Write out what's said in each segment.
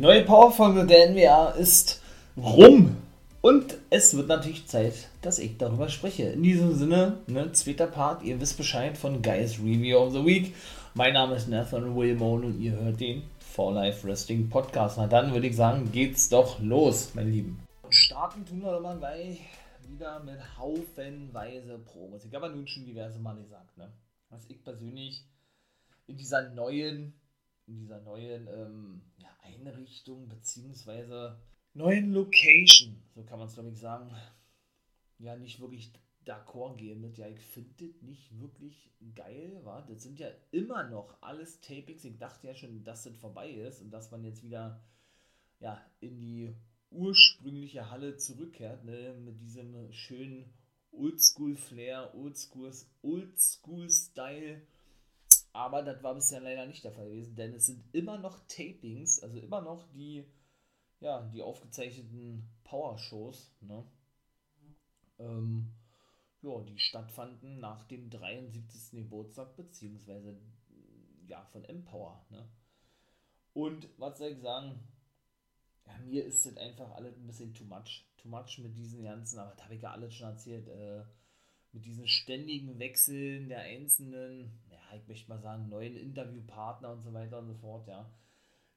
neue Powerfolge der NWA ist rum. Und es wird natürlich Zeit, dass ich darüber spreche. In diesem Sinne, ne, zweiter Part, ihr wisst Bescheid von Guys Review of the Week. Mein Name ist Nathan Wilmone und ihr hört den For Life Wrestling Podcast. Na dann würde ich sagen, geht's doch los, meine Lieben. Starten tun wir mal gleich wieder mit haufenweise Pro-Musik. Aber nun schon diverse Mal gesagt, ne? Was ich persönlich in dieser neuen, in dieser neuen ähm, ja, Einrichtung beziehungsweise neuen Location, so kann man es glaube ich sagen, ja nicht wirklich d'accord gehen mit. Ja, ich finde das nicht wirklich geil, war. Das sind ja immer noch alles Tapings. Ich dachte ja schon, dass das vorbei ist und dass man jetzt wieder ja, in die ursprüngliche Halle zurückkehrt, ne, mit diesem schönen Oldschool-Flair, Oldschool-Style. Oldschool Aber das war bisher leider nicht der Fall gewesen, denn es sind immer noch Tapings, also immer noch die, ja, die aufgezeichneten Power-Shows, ne? Ähm, ja, die stattfanden nach dem 73. Geburtstag, beziehungsweise ja, von Empower, ne? Und was soll ich sagen? Ja, mir ist das einfach alles ein bisschen too much. Too much mit diesen ganzen, aber das habe ich ja alles schon erzählt, äh, mit diesen ständigen Wechseln der einzelnen, ich möchte mal sagen, neuen Interviewpartner und so weiter und so fort, ja.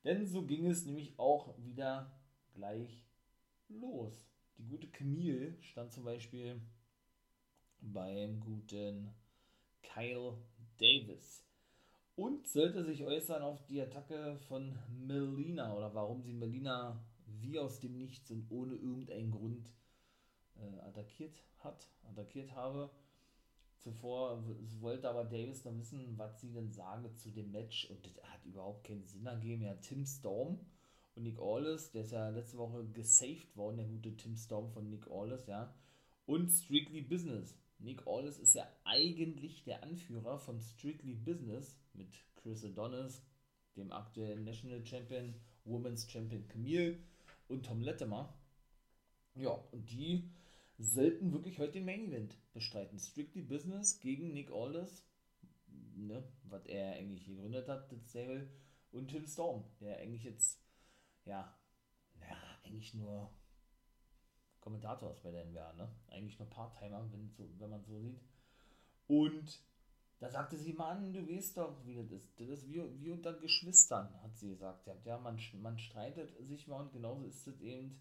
Denn so ging es nämlich auch wieder gleich los. Die gute Camille stand zum Beispiel beim guten Kyle Davis und sollte sich äußern auf die Attacke von Melina oder warum sie Melina wie aus dem Nichts und ohne irgendeinen Grund äh, attackiert hat, attackiert habe. Zuvor wollte aber Davis noch wissen, was sie denn sage zu dem Match und das hat überhaupt keinen Sinn ergeben. Ja, Tim Storm und Nick Aldis, der ist ja letzte Woche gesaved worden, der gute Tim Storm von Nick Aldis, ja. Und Strictly Business. Nick Aldis ist ja eigentlich der Anführer von Strictly Business mit Chris Adonis, dem aktuellen National Champion, Women's Champion Camille und Tom Latimer. Ja, und die sollten wirklich heute den Main Event bestreiten. Strictly Business gegen Nick Aldis, ne, was er eigentlich gegründet hat, das und Tim Storm, der eigentlich jetzt, ja, ja, eigentlich nur Kommentator ist bei der NWA, ne? Eigentlich nur Part-Timer, wenn, so, wenn man so sieht. Und da sagte sie, Mann, du weißt doch, wie das ist. Das ist wie, wie unter Geschwistern, hat sie gesagt. Ja, man, man streitet sich mal und genauso ist es eben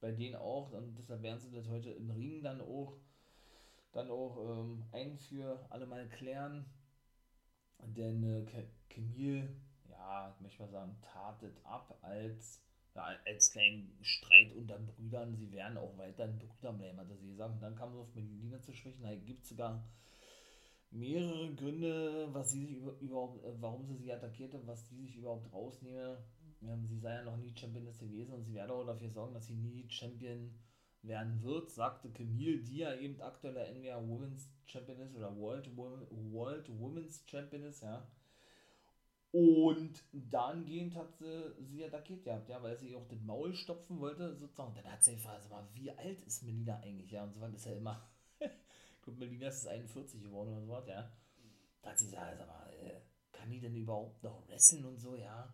bei denen auch. Und deshalb werden sie das heute im Ring dann auch, dann auch ähm, ein für alle mal klären. Denn äh, Camille, ja, ich möchte mal sagen, tatet ab als ja, als kleinen Streit unter Brüdern, sie werden auch weiterhin Brüder bleiben, hat er sie gesagt. Und dann kam es auf Melina zu sprechen. Da gibt es sogar mehrere Gründe, was sie sich überhaupt, äh, warum sie sie attackierte, was sie sich überhaupt rausnehme. Sie sei ja noch nie Championess gewesen und sie werde auch dafür sorgen, dass sie nie Champion werden wird, sagte Camille, die ja eben aktuelle NWA Women's Championess oder World, World Women's Championess, ja. Und dann gehend hat sie, sie attackiert gehabt, ja, weil sie auch das Maul stopfen wollte, sozusagen. Dann hat sie gefragt, sag mal, wie alt ist Melina eigentlich, ja, und so was ist ja immer. Gut, Melina ist 41 geworden oder so was, ja. Da hat sie gesagt, sag mal, äh, kann die denn überhaupt noch wresteln und so, ja?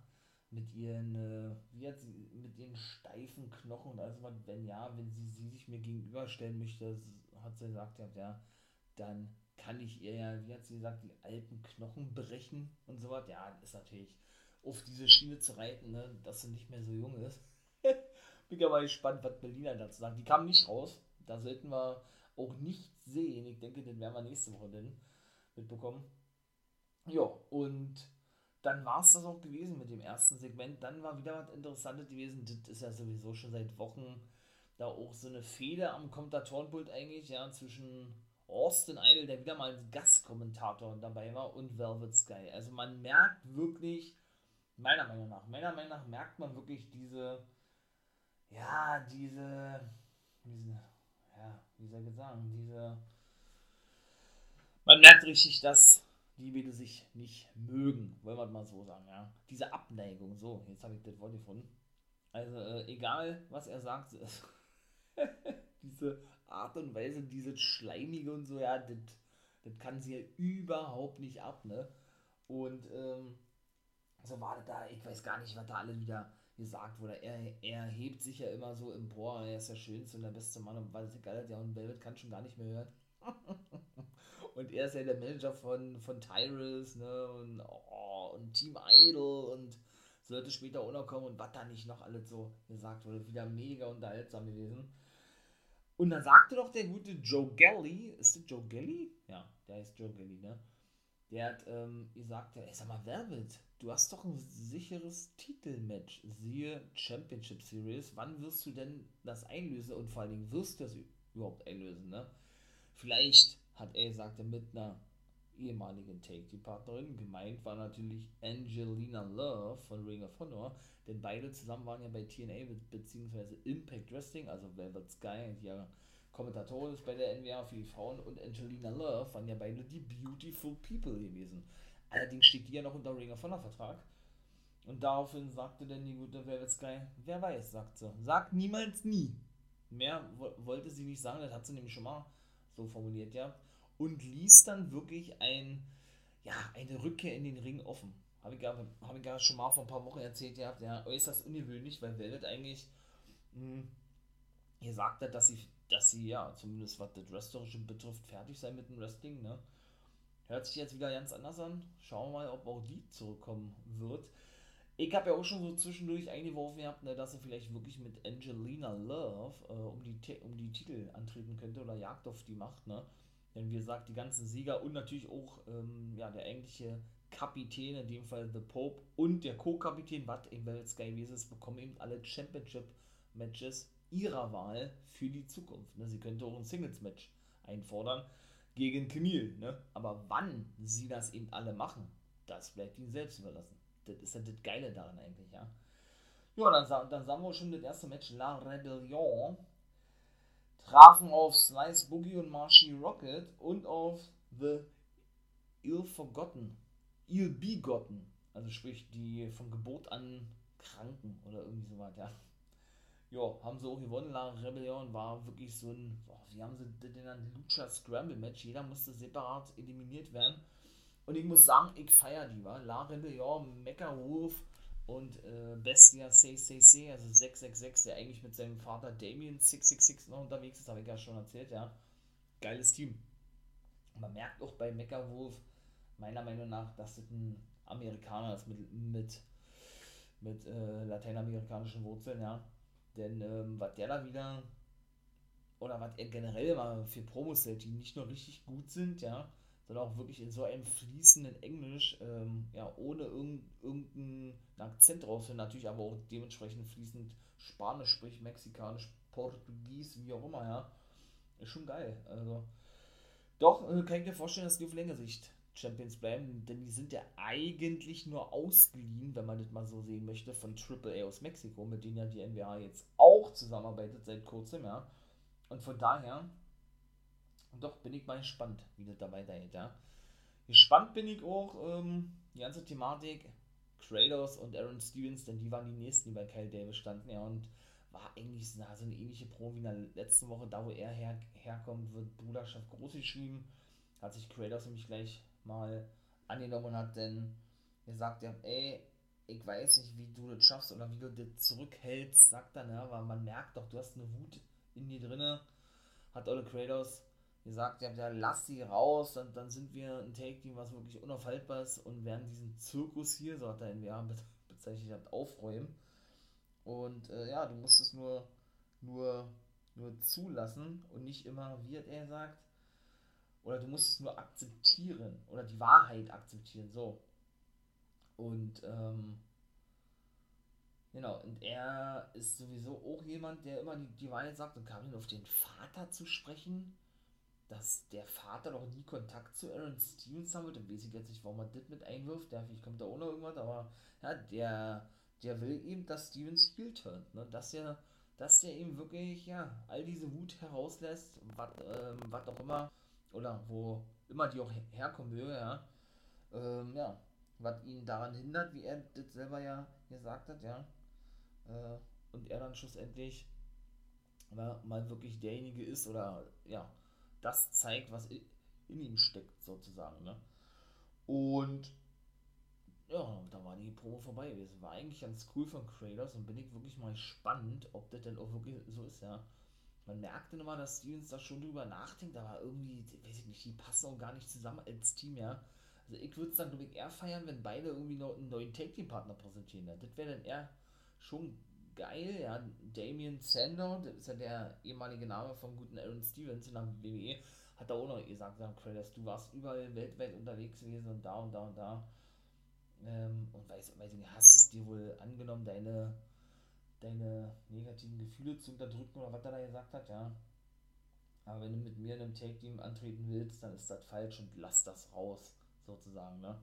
Mit ihren, äh, wie hat sie, mit ihren steifen Knochen und alles was, wenn ja, wenn sie, sie sich mir gegenüberstellen möchte, hat sie gesagt, ja, dann kann ich ihr ja, wie hat sie gesagt, die alten Knochen brechen und so was. Ja, ist natürlich auf diese Schiene zu reiten, ne, dass sie nicht mehr so jung ist. Bin aber gespannt, was Berliner dazu sagt. Die kam nicht raus. Da sollten wir auch nicht sehen. Ich denke, den werden wir nächste Woche dann mitbekommen. Ja, und dann war es das auch gewesen mit dem ersten Segment. Dann war wieder was Interessantes gewesen. Das ist ja sowieso schon seit Wochen da auch so eine Fehler am Kommentatorenpult eigentlich, ja, zwischen Austin Idol, der wieder mal als Gastkommentator dabei war, und Velvet Sky. Also man merkt wirklich, meiner Meinung nach, meiner Meinung nach merkt man wirklich diese, ja, diese, diese ja, wie soll ich sagen, diese, man merkt richtig, dass die Mädel sich nicht mögen, wollen wir mal so sagen, ja. Diese Abneigung, so, jetzt habe ich das Wort gefunden. Also, äh, egal, was er sagt, diese Art und Weise, dieses Schleimige und so, ja, das, kann sie ja überhaupt nicht ab, ne? Und ähm, so war das da, ich weiß gar nicht, was da alle wieder gesagt wurde, er, er hebt sich ja immer so empor, er ist der Schönste und der beste Mann und weiß ich geil, ja, und Velvet kann schon gar nicht mehr hören. und er ist ja der Manager von, von Tyrus, ne, und, oh, und Team Idol und sollte später auch noch kommen und was da nicht noch alles so gesagt wurde, wieder mega unterhaltsam gewesen. Und dann sagte doch der gute Joe Gelly, ist das Joe Gelly? Ja, der heißt Joe Gelly, ne? Der hat ähm, gesagt, ey, sag mal, Velvet, du hast doch ein sicheres Titelmatch, siehe Championship Series. Wann wirst du denn das einlösen und vor allen Dingen wirst du das überhaupt einlösen, ne? Vielleicht hat er gesagt, mit einer ehemaligen Take-Team-Partnerin. Gemeint war natürlich Angelina Love von Ring of Honor, denn beide zusammen waren ja bei TNA bzw. Impact Wrestling, also Velvet Sky, die ja Kommentatorin ist bei der NWA für die Frauen, und Angelina Love waren ja beide die Beautiful People gewesen. Allerdings steht die ja noch unter Ring of Honor Vertrag. Und daraufhin sagte dann die gute Velvet Sky, wer weiß, sagt sie. Sagt niemals nie. Mehr wollte sie nicht sagen, das hat sie nämlich schon mal so formuliert, ja und ließ dann wirklich ein, ja, eine Rückkehr in den Ring offen. Habe ich, gar, hab ich gar schon mal vor ein paar Wochen erzählt gehabt, ja, äußerst ungewöhnlich, weil Velvet eigentlich mh, hm, gesagt hat, dass sie, dass sie, ja, zumindest was das Wrestlerische betrifft, fertig sein mit dem Wrestling, ne? Hört sich jetzt wieder ganz anders an. Schauen wir mal, ob auch die zurückkommen wird. Ich habe ja auch schon so zwischendurch eingeworfen gehabt, ne, dass er vielleicht wirklich mit Angelina Love äh, um, die, um die Titel antreten könnte oder Jagd auf die Macht, ne? Denn wie gesagt, die ganzen Sieger und natürlich auch ähm, ja, der eigentliche Kapitän, in dem Fall The Pope und der Co-Kapitän, was eben bei Sky ist, bekommen eben alle Championship-Matches ihrer Wahl für die Zukunft. Ne? Sie könnte auch ein Singles-Match einfordern gegen Camille. Ne? Aber wann sie das eben alle machen, das bleibt ihnen selbst überlassen. Das ist ja das Geile daran eigentlich, ja. Ja, dann, dann sagen wir schon das erste Match La Rebellion trafen auf Slice Boogie und Marshy Rocket und auf The Ill Forgotten, Ill Begotten, also sprich die von Geburt an Kranken oder irgendwie so was, ja. Ja, haben sie auch gewonnen. La Rebellion war wirklich so ein, boah, wie haben sie das denn Lucha Scramble Match? Jeder musste separat eliminiert werden. Und ich muss sagen, ich feiere die, war. La Rebellion, Mecha Wolf, und äh, Bestia 666, also 666, der eigentlich mit seinem Vater Damien 666 noch unterwegs ist, habe ich ja schon erzählt, ja. Geiles Team. Man merkt auch bei Mecha Wolf, meiner Meinung nach, dass das ein Amerikaner ist mit, mit, mit äh, lateinamerikanischen Wurzeln, ja. Denn ähm, was der da wieder, oder was er generell mal für Promos hält, die nicht nur richtig gut sind, ja, sondern auch wirklich in so einem fließenden Englisch, ähm, ja, ohne irgendeinen Akzent drauf sind, natürlich aber auch dementsprechend fließend Spanisch, sprich Mexikanisch, Portugies, wie auch immer, ja. Ist schon geil. Also, doch, äh, kann ich mir vorstellen, dass die auf längere Sicht Champions bleiben, denn die sind ja eigentlich nur ausgeliehen, wenn man das mal so sehen möchte, von AAA aus Mexiko, mit denen ja die NBA jetzt auch zusammenarbeitet seit kurzem, ja. Und von daher und doch bin ich mal gespannt, wie das da weitergeht, ja. Gespannt bin ich auch, ähm, die ganze Thematik, Kratos und Aaron Stevens, denn die waren die nächsten, die bei Kyle Davis standen, ja, und war eigentlich so eine ähnliche Pro wie in der letzten Woche, da wo er her, herkommt, wird Bruderschaft groß geschrieben, hat sich Kratos nämlich gleich mal angenommen und hat denn gesagt, ja, ey, ich weiß nicht, wie du das schaffst oder wie du das zurückhältst, sagt er, ne, aber man merkt doch, du hast eine Wut in dir drinne, hat Olle Kratos gesagt, ja, ja, lass sie raus, dann, dann sind wir ein Take-Team, was wirklich unaufhaltbar ist und werden diesen Zirkus hier, so hat er NWA bezeichnet, hat, aufräumen. Und äh, ja, du musst es nur, nur, nur zulassen und nicht immer, wie er sagt, oder du musst es nur akzeptieren oder die Wahrheit akzeptieren, so. Und ähm, genau, und er ist sowieso auch jemand, der immer die, die Wahrheit sagt und Karin auf den Vater zu sprechen, dass der Vater noch nie Kontakt zu Aaron Stevens wird. Dann weiß ich jetzt nicht, warum er das mit einwirft. Ja, vielleicht kommt da auch noch irgendwas, aber ja, der, der will eben, dass Stevens heel turnt. Ne? Dass er dass der eben wirklich, ja, all diese Wut herauslässt, was ähm, auch immer, oder wo immer die auch herkommen möge, ja, ähm, ja, was ihn daran hindert, wie er das selber ja gesagt hat, ja, äh, und er dann schlussendlich mal wirklich derjenige ist, oder, ja, das zeigt, was in ihm steckt, sozusagen. Ne? Und ja, da war die Probe vorbei gewesen. War eigentlich ganz cool von Kratos und bin ich wirklich mal gespannt, ob das denn auch wirklich so ist, ja. Man merkte immer, dass Stevens da schon drüber nachdenkt, aber irgendwie, weiß ich nicht, die passen auch gar nicht zusammen als Team, ja. Also ich würde es dann, glaube ich, eher feiern, wenn beide irgendwie noch einen neuen Take-Team-Partner präsentieren. Ja. Das wäre dann eher schon geil, ja. Damien Sander, das ist ja der ehemalige Name vom guten Aaron Stevens in der WWE, hat da auch noch gesagt, Kratos, du warst überall weltweit unterwegs gewesen und da und da und da. Ähm, und weiß, weiß ich nicht, hast es dir wohl angenommen, deine, deine negativen Gefühle zu unterdrücken oder was er da gesagt hat, ja. Aber wenn du mit mir in einem Take-Team antreten willst, dann ist das falsch und lass das raus, sozusagen, ne?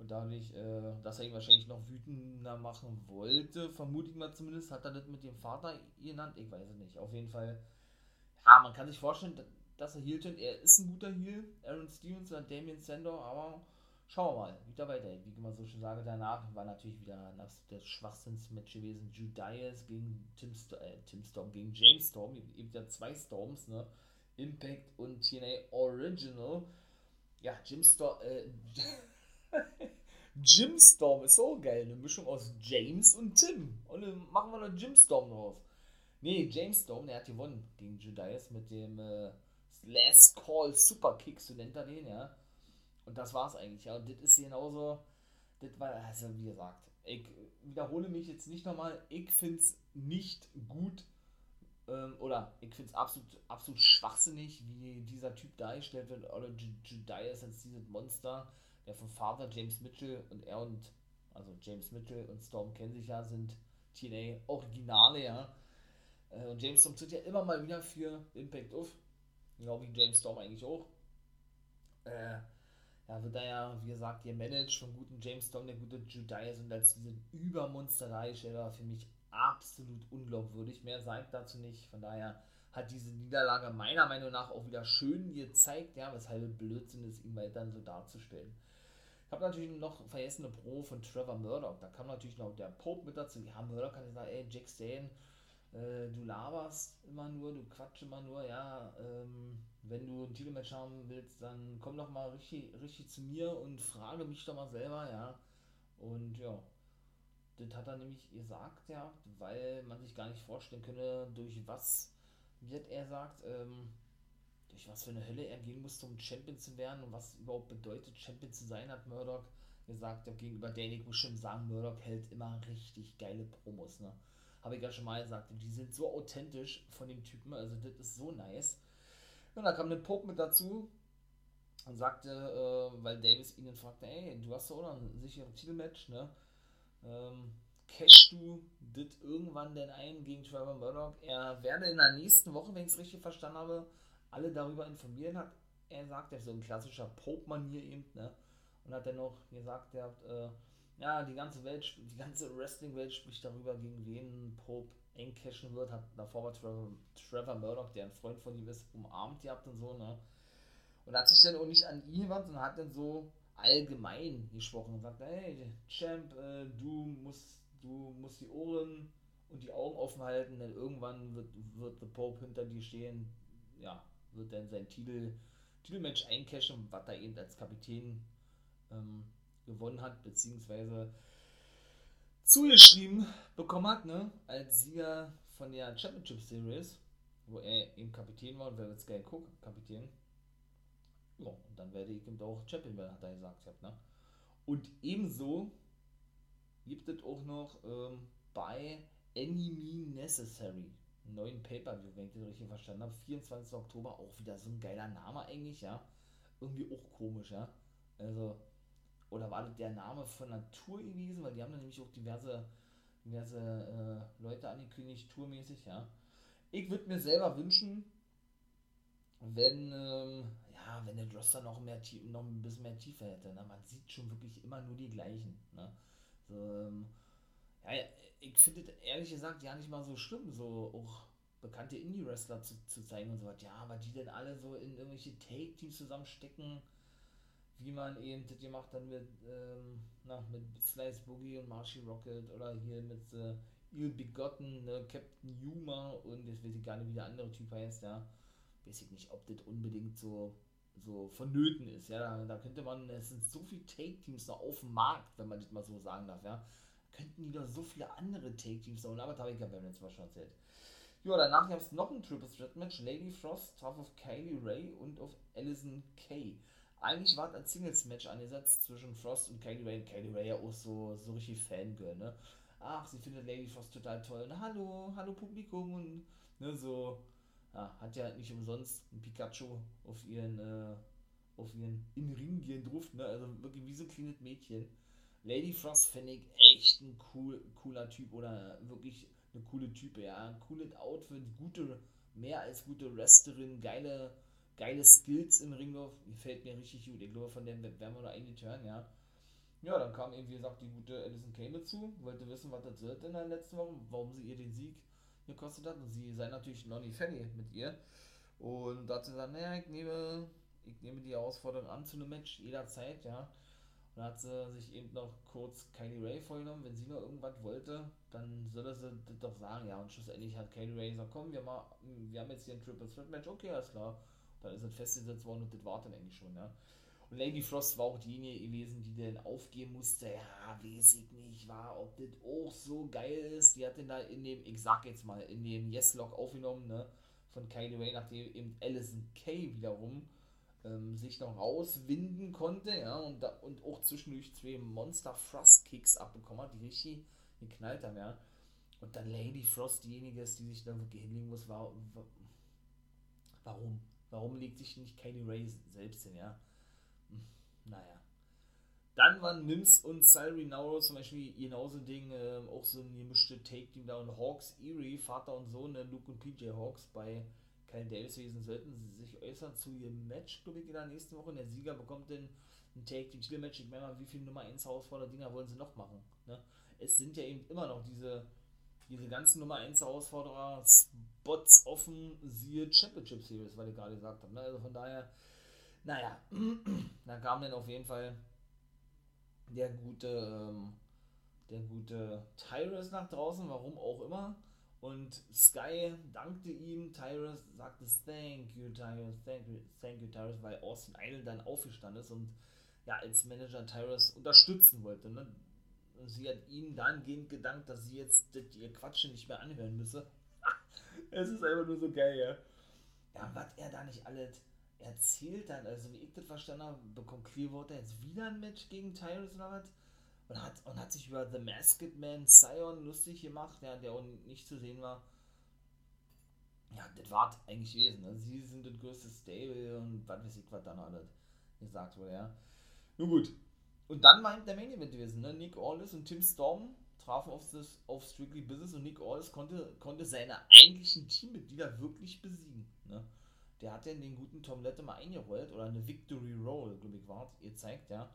Und dadurch, äh, dass er ihn wahrscheinlich noch wütender machen wollte, vermute ich mal zumindest, hat er das mit dem Vater genannt, ich weiß es nicht. Auf jeden Fall, ja, man kann sich vorstellen, dass er Heel er ist ein guter Heel, Aaron Stevens oder Damien Sandor, aber schauen wir mal, wie da weitergeht. Wie ich immer so schon sage, danach war natürlich wieder das, das Schwachsinnsmatch gewesen. Judias gegen Tim, äh, Tim Storm, gegen James Storm, eben ja zwei Storms, ne? Impact und TNA Original. Ja, Jim Storm, äh, Jim Storm ist so geil, eine Mischung aus James und Tim. Und dann machen wir noch Jim Storm draus. Nee, James Storm, der hat gewonnen gegen Judias mit dem äh, Last Call Super Kick, so nennt er den, ja. Und das war's eigentlich, ja. Und das ist genauso, das war, also wie gesagt, ich wiederhole mich jetzt nicht nochmal, ich find's nicht gut, ähm, oder ich find's absolut, absolut schwachsinnig, wie dieser Typ dargestellt wird, oder Judias als dieses Monster, der vom Vater James Mitchell und er und, also James Mitchell und Storm kennen sich ja, sind TNA Originale, ja. Äh, und James Storm tritt ja immer mal wieder für Impact auf. Genau wie James Storm eigentlich auch. Äh, ja, wird da ja, wie gesagt, gemanagt von guten James Storm, der gute Judias und als diese Übermonster dargestellt für mich absolut unglaubwürdig. Mehr sagt dazu nicht. Von daher hat diese Niederlage meiner Meinung nach auch wieder schön gezeigt, ja, weshalb Blödsinn ist, ihn weiter so darzustellen. Ich habe natürlich noch vergessene Pro von Trevor Murdoch. Da kam natürlich noch der Pope mit dazu. Ja, Murdoch kann ich sagen, ey, Jack Stain, äh, du laberst immer nur, du quatsch immer nur, ja, ähm, wenn du ein Titelmatch haben willst, dann komm doch mal richtig, richtig zu mir und frage mich doch mal selber, ja. Und ja, das hat er nämlich gesagt, ja, weil man sich gar nicht vorstellen könne, durch was, hat er sagt, ähm, durch was für eine Hölle er gehen musste, um Champion zu werden und was überhaupt bedeutet, Champion zu sein, hat Murdoch gesagt. Ja, gegenüber Danny, muss schon sagen, Murdoch hält immer richtig geile Promos, ne. Habe ich ja schon mal gesagt, die sind so authentisch von dem Typen, also das ist so nice. Und da kam der Pope mit dazu und sagte, äh, weil Davis ihn fragte, ey, du hast noch ein sicheres Titelmatch, ne? Ähm, cashst du das irgendwann denn ein gegen Trevor Murdoch? Er werde in der nächsten Woche, wenn ich es richtig verstanden habe, alle darüber informieren, hat er sagt, er so ein klassischer Pope-Manier eben, ne? Und hat dann noch gesagt, er hat, äh, ja, die ganze Welt, die ganze Wrestling-Welt spricht darüber, gegen wen Pope eng wird. Hat davor war Trevor, Trevor Murdoch, der ein Freund von ihm ist, umarmt gehabt und so, ne? Und hat sich dann auch nicht an ihn gewandt, sondern hat dann so allgemein gesprochen und sagt, hey, Champ, äh, du musst, du musst die Ohren und die Augen offen halten, denn irgendwann wird, wird The Pope hinter dir stehen, ja, wird dann sein Titel, Titelmatch eincashen, was er eben als Kapitän ähm, gewonnen hat, beziehungsweise zugeschrieben bekommen hat, ne, als Sieger von der Championship Series, wo er eben Kapitän war und wer wird Sky Cook Kapitän. Ja, und dann werde ich eben auch Champion werden, hat er gesagt, ne. Und ebenso gibt es auch noch ähm, bei Enemy Necessary neuen Pay-Per-View, wenn ich das richtig verstanden habe. 24. Oktober, auch wieder so ein geiler Name eigentlich, ja. Irgendwie auch komisch, ja. Also, oder war das der Name von Natur gewesen? Weil die haben dann nämlich auch diverse, diverse äh, Leute angekündigt, tourmäßig, ja. Ich würde mir selber wünschen, wenn, ähm, ja, wenn der Roster noch, mehr, noch ein bisschen mehr Tiefe hätte. Ne? Man sieht schon wirklich immer nur die gleichen. Ne? So, ähm, ja, ich finde ehrlich gesagt ja nicht mal so schlimm, so auch bekannte Indie-Wrestler zu, zu zeigen und so was. Ja, aber die denn alle so in irgendwelche Take-Teams zusammenstecken, wie man eben das gemacht hat mit, ähm, na, mit Slice Boogie und Marshy Rocket oder hier mit äh, Il Begotten, ne, Captain Yuma und jetzt weiß ich gar nicht, wie der andere Typ heißt, ja. Weiß ich nicht, ob das unbedingt so so vonnöten ist. Ja, da, da könnte man, es sind so viele Take-Teams noch auf dem Markt, wenn man das mal so sagen darf, ja. Könnten die doch so viele andere Take-Teams noch, aber da habe ich ja beim letzten Mal schon erzählt. Ja, danach gab es noch ein Triple Threat Match. Lady Frost traf auf Kylie Ray und auf Allison Kay. Eigentlich war es ein Singles Match angesetzt zwischen Frost und Kylie Ray. Kylie Ray ja auch so, so richtig Fangirl, ne? Ach, sie findet Lady Frost total toll. Und hallo, hallo Publikum und ne, so. Ja, hat ja nicht umsonst ein Pikachu auf ihren, äh, auf ihren in Ring gehen durfte, ne? Also wirklich wie so ein kleines Mädchen. Lady Frost finde ich echt ein cool, cooler Typ oder wirklich eine coole Type, ja. Cooles Outfit, gute, mehr als gute Wrestlerin, geile, geile Skills im Ringlauf, gefällt mir richtig gut. Ich glaube, von dem werden wir da eigentlich hören, ja. Ja, dann kam eben, wie gesagt, die gute Alison Kane dazu, wollte wissen, was das wird in der letzten Woche, warum sie ihr den Sieg gekostet hat. Und sie sei natürlich Lonnie Fanny mit ihr. Und da hat sie gesagt, naja, ich nehme, ich nehme die Herausforderung an zu einem Match jederzeit, ja. Dann hat sie sich eben noch kurz Kylie Ray vorgenommen. Wenn sie noch irgendwas wollte, dann soll sie das doch sagen. Ja, und schlussendlich hat Kylie Ray gesagt: Komm, wir, mal, wir haben jetzt hier ein Triple Threat Match. Okay, alles klar. Dann ist es festgesetzt worden und das war dann eigentlich schon. Ja. Und Lady Frost war auch diejenige gewesen, die dann aufgeben musste. Ja, weiß ich nicht, war, ob das auch so geil ist. Die hat den da in dem, ich sag jetzt mal, in dem Yes-Lock aufgenommen, ne? Von Kylie Ray, nachdem eben Alison Kay wiederum ähm, sich noch rauswinden konnte, ja, und, da, und auch zwischendurch zwei Monster Frost Kicks abbekommen hat, die richtig geknallt haben, ja. Und dann Lady Frost diejenige ist, die sich dann wirklich hinlegen muss, war, warum? Warum legt sich nicht Kylie Ray selbst hin, ja? Hm, naja. Dann waren Mims und Salary Nauro zum Beispiel genauso Ding, äh, auch so ein gemischte Take-Team da und Hawks Erie, Vater und Sohn, äh, Luke und PJ Hawks bei Kyle Davis gewesen, sollten sie sich äußern zu ihrem Match, glaube ich, in der nächsten Woche. Und der Sieger bekommt dann ein Take-Team-Match. Ich meine mal, wie viele Nummer 1 Herausforderer-Dinger wollen sie noch machen? Ne? Es sind ja eben immer noch diese, diese ganzen Nummer 1 Herausforderer, Spots offen, siehe Championship Series, weil ich gerade gesagt habe. Ne? Also von daher, naja, da kam dann auf jeden Fall der gute, ähm, der gute Tyrus nach draußen, warum auch immer. Und Sky dankte ihm, Tyrus sagte Thank you, Tyrus, thank you, thank you, Tyrus, weil Austin Idol dann aufgestanden ist und ja, als Manager Tyrus unterstützen wollte. Ne? Und sie hat ihm dahingehend gedankt, dass sie jetzt ihr Quatsch nicht mehr anhören müsse. es ist einfach nur so geil, ja. Ja, was er da nicht alles erzählt hat, also wie ich das verstanden habe, bekommt Clearwater jetzt wieder ein Match gegen Tyrus oder was? Und hat, und hat sich über The Masked Man Sion lustig gemacht, ja, der auch nicht zu sehen war. Ja, das war eigentlich gewesen. Ne? Sie sind das größte Stable und was weiß ich, was dann alles gesagt wurde, ja. Nun gut. Und dann war der Main Event gewesen, ne? Nick Aldis und Tim Storm trafen auf, das, auf Strictly Business und Nick Aldis konnte, konnte seine eigentlichen Teammitglieder wirklich besiegen. Ne? Der hat ja den guten Tom Lette mal eingerollt oder eine Victory Roll, glaube ich, war ihr zeigt, ja.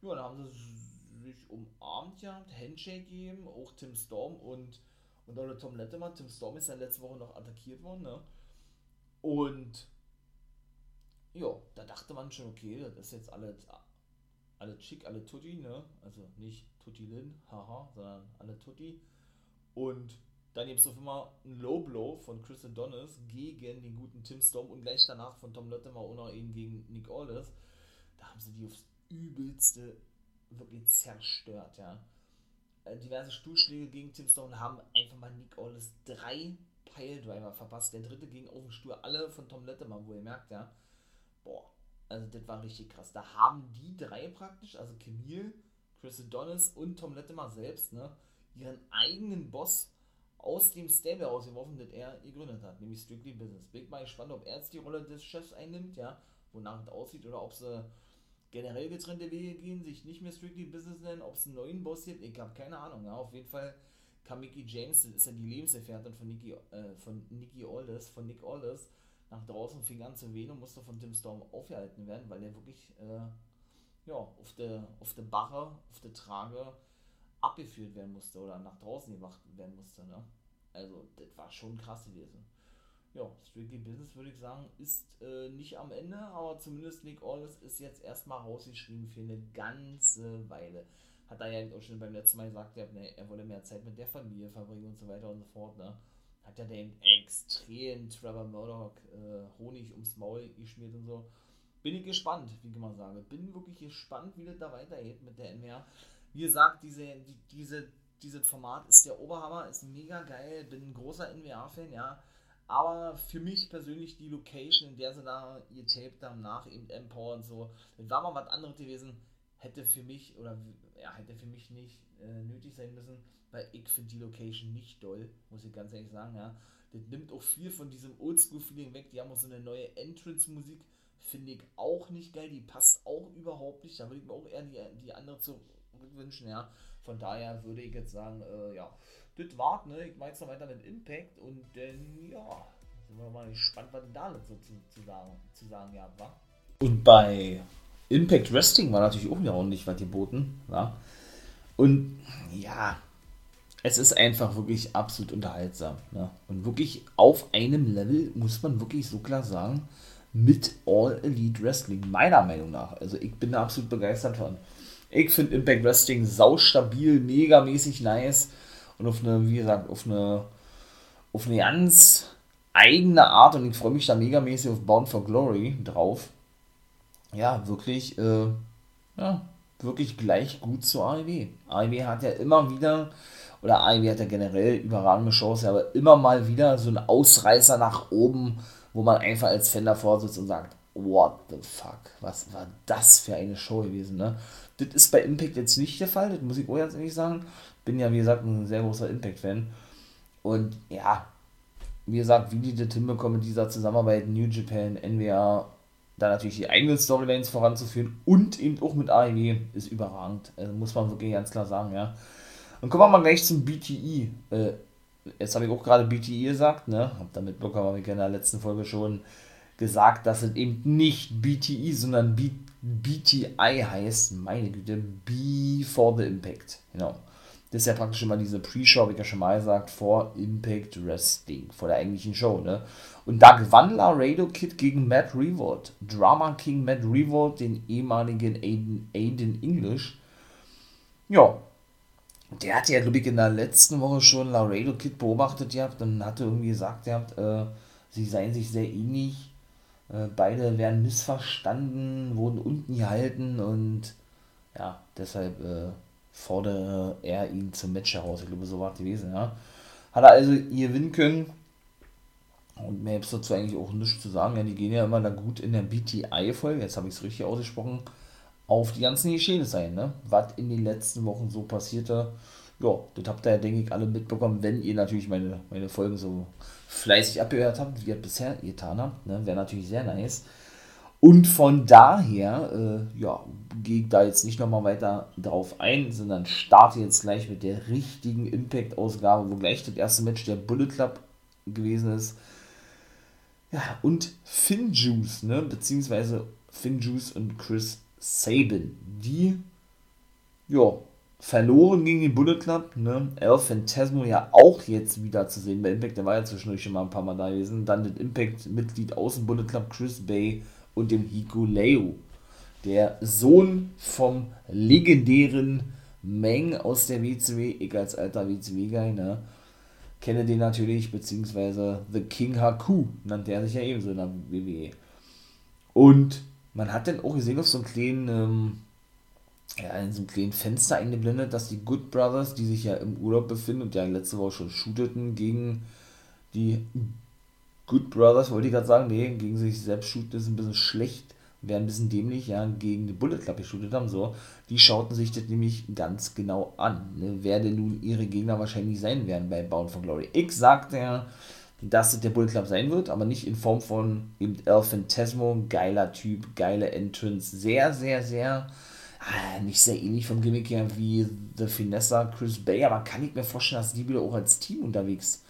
Ja, da haben sie sich umarmt ja, Handshake gegeben, auch Tim Storm und, und auch Tom Letterman. Tim Storm ist ja letzte Woche noch attackiert worden, ne? Und ja, da dachte man schon, okay, das ist jetzt alles, alle schick, alle Tutti, ne? Also nicht Tutti Lin, haha, sondern alle Tutti. Und dann gibt es auf immer ein Low Blow von Chris Adonis gegen den guten Tim Storm und gleich danach von Tom Latimer und auch eben gegen Nick Aldis. Da haben sie die aufs übelste wirklich zerstört, ja. Äh, diverse Stuhlschläge gegen Tim Stone haben einfach mal Nick Aldis drei Piledriver verpasst. Der dritte ging auf den Stuhl, alle von Tom Letterman, wo ihr merkt, ja. Boah, also das war richtig krass. Da haben die drei praktisch, also Camille, Chris Adonis und Tom Letterman selbst, ne, ihren eigenen Boss aus dem Stable ausgeworfen, das er gegründet hat, nämlich Strictly Business. Bin mal gespannt, ob er jetzt die Rolle des Chefs einnimmt, ja, wonach es aussieht, oder ob sie generell getrennte Wege gehen, sich nicht mehr Strictly Business nennen, ob es einen neuen Boss gibt, ich habe keine Ahnung. Ja. Auf jeden Fall kam Mickey James, das ist ja die Lebensgefährtin von Nicky, äh, von Nicky Aldis, von Nick Aldis, nach draußen fing an zu wehen und musste von Tim Storm aufgehalten werden, weil er wirklich äh, ja, auf der auf der Barre, auf der Trage abgeführt werden musste oder nach draußen gemacht werden musste. Ne? Also, das war schon krass gewesen ja, Strictly Business würde ich sagen, ist äh, nicht am Ende, aber zumindest Nick Aldis ist jetzt erstmal rausgeschrieben für eine ganze Weile. Hat er ja auch schon beim letzten Mal gesagt, er, ne, er wolle mehr Zeit mit der Familie verbringen und so weiter und so fort. Ne? Hat ja den extrem Trevor Murdoch äh, Honig ums Maul geschmiert und so. bin ich gespannt, wie ich mal sage. Bin wirklich gespannt, wie das da weitergeht mit der NWA. Wie gesagt, diese, die, diese, dieses Format ist der Oberhammer, ist mega geil, bin ein großer NWA-Fan, ja. Aber für mich persönlich die Location, in der sie da ihr Tape haben, nach eben Empower und so, das war mal was anderes gewesen, hätte für mich, oder ja, hätte für mich nicht äh, nötig sein müssen, weil ich finde die Location nicht doll, muss ich ganz ehrlich sagen, ja. Das nimmt auch viel von diesem Oldschool-Feeling weg. Die haben auch so eine neue Entrance-Musik, finde ich auch nicht geil. Die passt auch überhaupt nicht. Da würde ich mir auch eher die, die andere zurückwünschen, ja. Von daher würde ich jetzt sagen, äh, ja, das war's, ne? Ich meine jetzt noch weiter mit Impact und dann, ja, sind wir mal gespannt, was da so zu, zu, sagen, zu sagen ja, war. Und bei Impact Wrestling war natürlich auch wieder ordentlich was geboten, ja. Und ja, es ist einfach wirklich absolut unterhaltsam. Ne? Und wirklich auf einem Level, muss man wirklich so klar sagen, mit All Elite Wrestling, meiner Meinung nach. Also ich bin da absolut begeistert von. Ich finde Impact Wrestling saustabil, megamäßig nice und auf eine, wie gesagt, auf eine, auf eine ganz eigene Art und ich freue mich da megamäßig auf Bound for Glory drauf. Ja, wirklich, äh, ja, wirklich gleich gut zu AEW. AEW hat ja immer wieder oder AEW hat ja generell überragende Shows, aber immer mal wieder so ein Ausreißer nach oben, wo man einfach als Fan davor sitzt und sagt, what the fuck, was war das für eine Show gewesen, ne? Das ist bei Impact jetzt nicht der Fall, das muss ich auch ganz ehrlich sagen. Bin ja, wie gesagt, ein sehr großer Impact-Fan. Und ja, wie gesagt, wie die das hinbekommen mit dieser Zusammenarbeit New Japan, NWA, da natürlich die eigenen Storylines voranzuführen und eben auch mit AEW ist überragend. Also muss man wirklich ganz klar sagen, ja. Und kommen wir mal gleich zum BTI. E. Äh, jetzt habe ich auch gerade BTI e gesagt, ne? Hab damit bekommen, habe ich in der letzten Folge schon gesagt, dass es eben nicht BTI, e, sondern BTI heißt. Meine Güte, B for the Impact. Genau. Das ist ja praktisch immer diese Pre-Show, habe ich ja schon mal gesagt, vor Impact Wrestling, vor der eigentlichen Show, ne? Und da gewann Laredo Kid gegen Matt Revolt. Drama King Matt Revolt, den ehemaligen Aiden, Aiden English. Ja, der hatte ja, glaube ich, in der letzten Woche schon Laredo Kid beobachtet gehabt und hatte irgendwie gesagt gehabt, äh, sie seien sich sehr ähnlich. Äh, beide werden missverstanden, wurden unten gehalten und ja, deshalb äh, fordere er ihn zum Match heraus. Ich glaube, so war es gewesen, ja. Hat er also gewinnen können. Und mehr gibt es dazu eigentlich auch nichts zu sagen. Ja, die gehen ja immer da gut in der BTI-Folge, jetzt habe ich es richtig ausgesprochen, auf die ganzen Geschehnisse ein, ne? Was in den letzten Wochen so passierte. Ja, das habt ihr ja, denke ich, alle mitbekommen, wenn ihr natürlich meine, meine Folgen so fleißig abgehört habt, wie ihr bisher getan habt. Ne? Wäre natürlich sehr nice. Und von daher, äh, ja, gehe ich da jetzt nicht nochmal weiter drauf ein, sondern starte jetzt gleich mit der richtigen Impact-Ausgabe, wo gleich das erste Match der Bullet Club gewesen ist. Ja, und Finn Juice, ne, beziehungsweise Finn Juice und Chris Sabin, die ja, verloren gegen den Bullet Club. Ne? El Phantasmo ja auch jetzt wieder zu sehen bei Impact, der war ja zwischendurch schon mal ein paar Mal da gewesen. Dann das Impact-Mitglied aus dem Bullet Club, Chris Bay und dem Hikuleo, der Sohn vom legendären Meng aus der WCW, ich als alter WCW-Guy, ne? kenne den natürlich, beziehungsweise The King Haku nannte er sich ja ebenso in der WWE. Und man hat dann auch gesehen auf so einem kleinen, ähm, ja, in so einem kleinen Fenster eingeblendet, dass die Good Brothers, die sich ja im Urlaub befinden und ja letzte Woche schon shooteten gegen die Good Brothers, wollte ich gerade sagen, nee, gegen sich selbst shooten ist ein bisschen schlecht, wäre ein bisschen dämlich, ja, gegen die Bullet Club geshootet haben, so. Die schauten sich das nämlich ganz genau an, ne, wer denn nun ihre Gegner wahrscheinlich sein werden bei Bound for Glory. Ich sagte ja, dass es der Bullet Club sein wird, aber nicht in Form von eben El Phantasmo, geiler Typ, geile Entrance, sehr, sehr, sehr, nicht sehr ähnlich vom Gimmick her wie The Finessa, Chris Bay, aber kann ich mir vorstellen, dass die wieder auch als Team unterwegs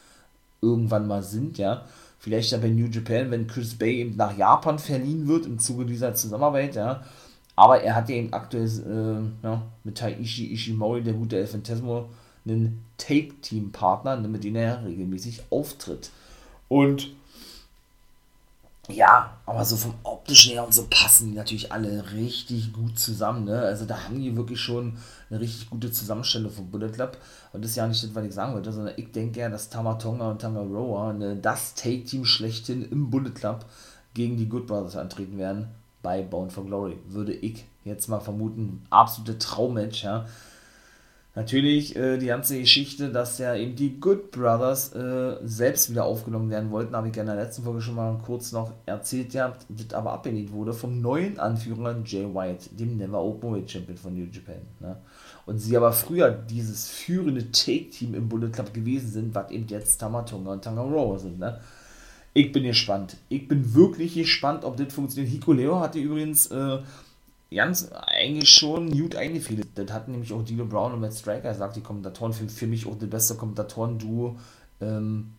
irgendwann mal sind, ja. Vielleicht ja bei New Japan, wenn Chris Bay eben nach Japan verliehen wird im Zuge dieser Zusammenarbeit, ja. Aber er hat ja eben aktuell äh, ja, mit Taishi Ishimori, der gute El Phantasmo, einen Take-Team-Partner, mit dem er regelmäßig auftritt. Und ja, aber so vom optischen her und so passen die natürlich alle richtig gut zusammen. Ne? Also da haben die wirklich schon eine richtig gute Zusammenstellung von Bullet Club. Und das ist ja nicht das, was ich sagen wollte, sondern ich denke ja, dass Tamatonga und Tangaroa ne, das Take-Team schlechthin im Bullet Club gegen die Good Brothers antreten werden. bei Bound for Glory, würde ich jetzt mal vermuten. Absolute Traummatch, ja. Natürlich äh, die ganze Geschichte, dass ja eben die Good Brothers äh, selbst wieder aufgenommen werden wollten, habe ich ja in der letzten Folge schon mal kurz noch erzählt, ja, das aber abgelehnt wurde vom neuen Anführer Jay White, dem Never Openweight Champion von New Japan. Ne? Und sie aber früher dieses führende Take-Team im Bullet Club gewesen sind, was eben jetzt Tamatonga und Tangaroa sind. Ne? Ich bin gespannt. Ich bin wirklich gespannt, ob das funktioniert. Hiko Leo hatte übrigens äh, ganz eigentlich schon gut eingefädelt. Das hatten nämlich auch Dino Brown und Matt Striker gesagt, die Kommentatoren, für, für mich auch das beste Kommentatoren-Duo, ähm,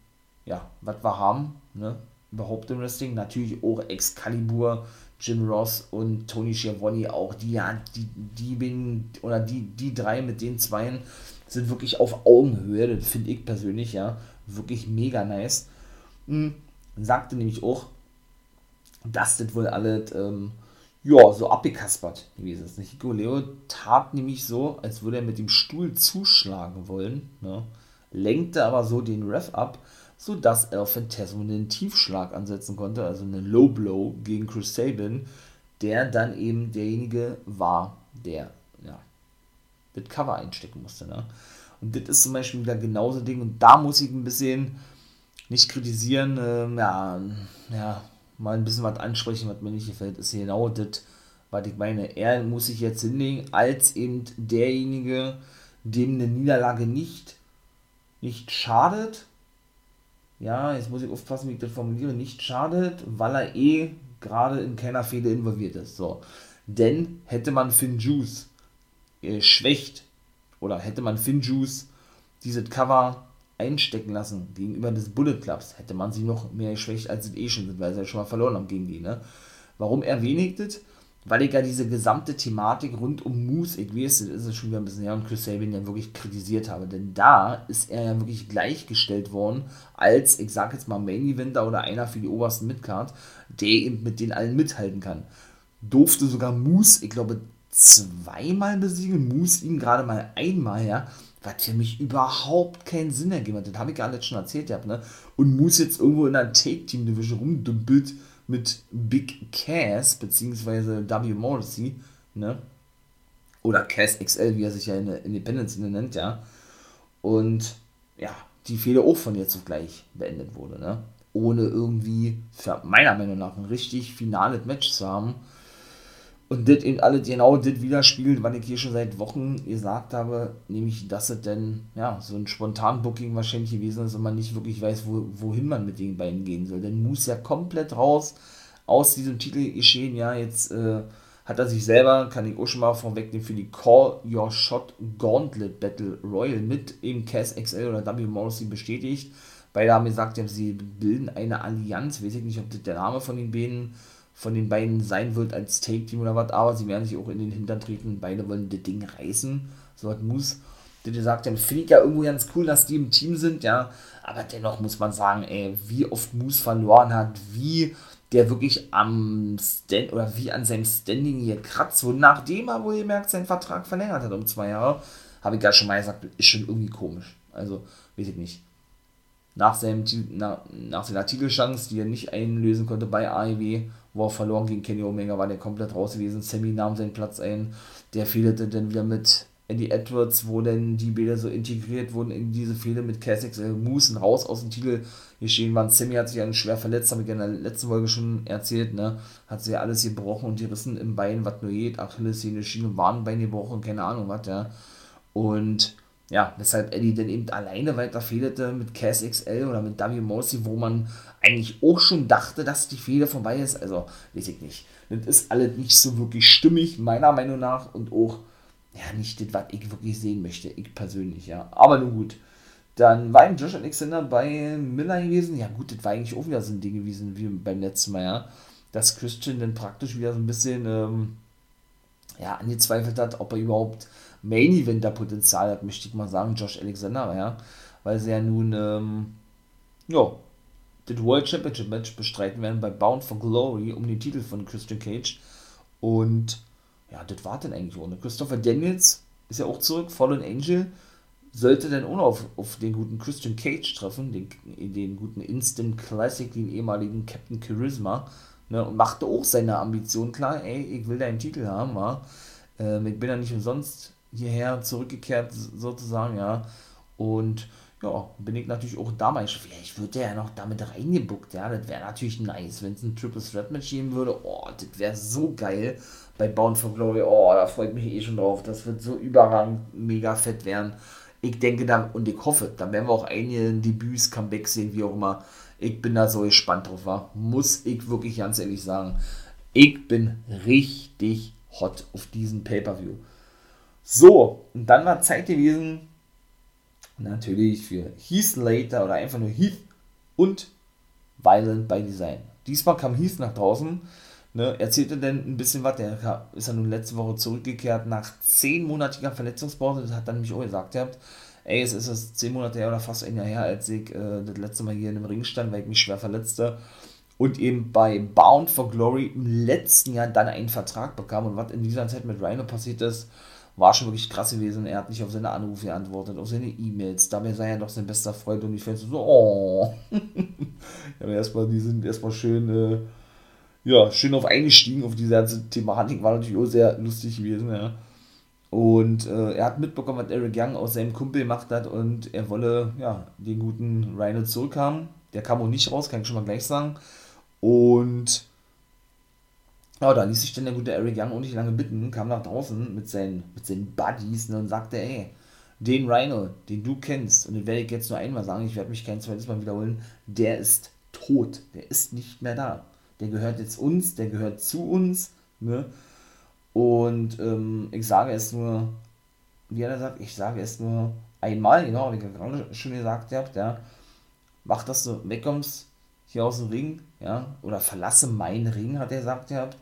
ja, was wir haben, ne? überhaupt im Wrestling. Natürlich auch Excalibur, Jim Ross und Tony Schiavone auch. Die, ja, die, die bin, oder die, die drei mit den Zweien sind wirklich auf Augenhöhe, das finde ich persönlich, ja, wirklich mega nice. Hm, sagte nämlich auch, dass das wohl alles, ähm, ja, so abgekaspert gewesen ist. Hiko Leo tat nämlich so, als würde er mit dem Stuhl zuschlagen wollen, ne? lenkte aber so den Ref ab, sodass er auf Phantasmo einen Tiefschlag ansetzen konnte, also einen Low Blow gegen Chris Sabin, der dann eben derjenige war, der ja, das Cover einstecken musste. Ne? Und das ist zum Beispiel wieder genauso Ding, und da muss ich ein bisschen nicht kritisieren, ähm, ja, ja, mal ein bisschen was ansprechen, was mir nicht gefällt, ist genau das, was ich meine. Er muss sich jetzt hinlegen, als eben derjenige, dem eine Niederlage nicht, nicht schadet. Ja, jetzt muss ich aufpassen, wie ich das formuliere, nicht schadet, weil er eh gerade in keiner Fehde involviert ist. So. Denn hätte man Finn Juice äh, schwächt oder hätte man Finn Juice dieses Cover einstecken lassen gegenüber des Bullet Clubs, hätte man sie noch mehr geschwächt, als sie eh schon sind, weil sie ja schon mal verloren haben gegen die. Ne? Warum erwähne das? Weil ich ja diese gesamte Thematik rund um Moose, ich weiß, das ist schon wieder ein bisschen her, und Chris Sabin ja wirklich kritisiert habe. Denn da ist er ja wirklich gleichgestellt worden als, ich sag jetzt mal, Main Eventer oder einer für die obersten Midcard, der eben mit denen allen mithalten kann. Durfte sogar Moose, ich glaube, zweimal besiegen, Moose ihn gerade mal einmal, ja was für mich überhaupt keinen Sinn ergeben hat. Das habe ich gar nicht schon erzählt gehabt, ne? Und muss jetzt irgendwo in einer Take-Team-Division rumdümpelt mit Big Cass, beziehungsweise W. Morrissey, ne? Oder Cass XL, wie er sich ja in der Independence nennt, ja. Und ja, die Fehler auch von jetzt auf gleich beendet wurde, ne? Ohne irgendwie, meiner Meinung nach, ein richtig finales Match zu haben und das eben alle genau das widerspiegelt, was ich hier schon seit Wochen gesagt habe, nämlich, dass es denn ja, so ein spontan Booking wahrscheinlich gewesen ist und man nicht wirklich weiß, wo, wohin man mit den beiden gehen soll. Denn Moose ja komplett raus aus diesem Titel geschehen, ja, jetzt äh, hat er sich selber, kann ich auch schon mal vorwegnehmen, für die Call Your Shot Gauntlet Battle Royal mit eben Cass XL oder W. Morrissey bestätigt. Beide haben gesagt, sie bilden eine Allianz, weiß ich nicht, ob das der Name von den beiden von den beiden sein wird als Take-Team oder was, aber sie werden sich auch in den Hintern treten. Beide wollen das Ding reißen. So hat Moose der sagt, dann finde ich ja irgendwo ganz cool, dass die im Team sind, ja. Aber dennoch muss man sagen, ey, wie oft Moose verloren hat, wie der wirklich am Stand oder wie an seinem Standing hier kratzt, wo nachdem er wohl gemerkt seinen Vertrag verlängert hat um zwei Jahre, habe ich ja schon mal gesagt, ist schon irgendwie komisch. Also, weiß ich nicht. Nach, seinem, nach, nach seiner Titelchance, die er nicht einlösen konnte bei AEW, wo er verloren gegen Kenny Omega war, der komplett raus gewesen. Sammy nahm seinen Platz ein. Der fehlte dann wieder mit Eddie Edwards, wo dann die Bilder so integriert wurden in diese Fehde mit Cassix äh, Moose raus aus dem Titel geschehen waren. Sammy hat sich ja schwer verletzt, habe ich in der letzten Folge schon erzählt, ne? Hat sich ja alles gebrochen und gerissen im Bein, was nur geht, Achillessehne, Schiene, Warnbein gebrochen, keine Ahnung was, ja. Und ja, weshalb Eddie dann eben alleine weiter fehlete mit Cass XL oder mit W. Morrissey, wo man eigentlich auch schon dachte, dass die Fehler vorbei ist. Also, weiß ich nicht. Das ist alles nicht so wirklich stimmig, meiner Meinung nach. Und auch, ja, nicht das, was ich wirklich sehen möchte. Ich persönlich, ja. Aber nun gut. Dann war eben Josh Alexander bei Miller gewesen. Ja, gut, das war eigentlich auch wieder so ein Ding gewesen wie beim letzten Mal, ja. Dass Christian dann praktisch wieder so ein bisschen, ähm, ja, angezweifelt hat, ob er überhaupt Main Eventer Potenzial hat, möchte ich mal sagen, Josh Alexander, ja. Weil sie ja nun, ähm, ja, das World Championship Match bestreiten werden bei Bound for Glory um den Titel von Christian Cage. Und ja, das war dann eigentlich ohne. Christopher Daniels ist ja auch zurück, Fallen Angel sollte dann auch auf, auf den guten Christian Cage treffen, den, den guten Instant Classic, den ehemaligen Captain Charisma. Ne, und machte auch seine Ambition klar, ey, ich will deinen Titel haben, ja. Ähm, ich bin ja nicht umsonst hierher zurückgekehrt, sozusagen, ja. Und ja, bin ich natürlich auch damals, vielleicht wird der ja noch damit reingebuckt, ja. Das wäre natürlich nice, wenn es ein Triple Threat Match geben würde. Oh, das wäre so geil bei Bound for Glory. Oh, da freut mich eh schon drauf. Das wird so überragend mega fett werden. Ich denke dann, und ich hoffe, dann werden wir auch einige Debüts, Comebacks sehen, wie auch immer. Ich bin da so gespannt drauf, war. Muss ich wirklich ganz ehrlich sagen. Ich bin richtig hot auf diesen Pay-Per-View. So, und dann war Zeit gewesen, natürlich für Heath Slater oder einfach nur Heath und Violent by Design. Diesmal kam Heath nach draußen, ne, erzählte dann ein bisschen was, der ist ja nun letzte Woche zurückgekehrt nach zehnmonatiger Verletzungspause, das hat dann nämlich auch gesagt, habt, ey, es ist es zehn Monate her oder fast ein Jahr her, als ich äh, das letzte Mal hier in einem Ring stand, weil ich mich schwer verletzte und eben bei Bound for Glory im letzten Jahr dann einen Vertrag bekam und was in dieser Zeit mit Rhino passiert ist, war schon wirklich krass gewesen. Er hat nicht auf seine Anrufe geantwortet, auf seine E-Mails. Dabei sei er doch sein bester Freund und ich finde so, oh. ja, erstmal, die sind erstmal schön, äh, ja, schön auf eingestiegen auf diese ganze Thematik. War natürlich auch sehr lustig gewesen, ja. Und äh, er hat mitbekommen, was Eric Young aus seinem Kumpel gemacht hat und er wolle, ja, den guten Rhino zurückhaben. Der kam auch nicht raus, kann ich schon mal gleich sagen. Und ja, da ließ sich dann der gute Eric Young auch nicht lange bitten, kam nach draußen mit seinen, mit seinen Buddies ne, und sagte, ey, den Rhino, den du kennst, und den werde ich jetzt nur einmal sagen, ich werde mich kein zweites Mal wiederholen, der ist tot, der ist nicht mehr da. Der gehört jetzt uns, der gehört zu uns, ne? Und ähm, ich sage es nur, wie er sagt, ich sage es nur einmal, genau, wie ich gerade schon gesagt habt, ja, mach, dass du wegkommst hier aus dem Ring, ja, oder verlasse meinen Ring, hat er gesagt gehabt,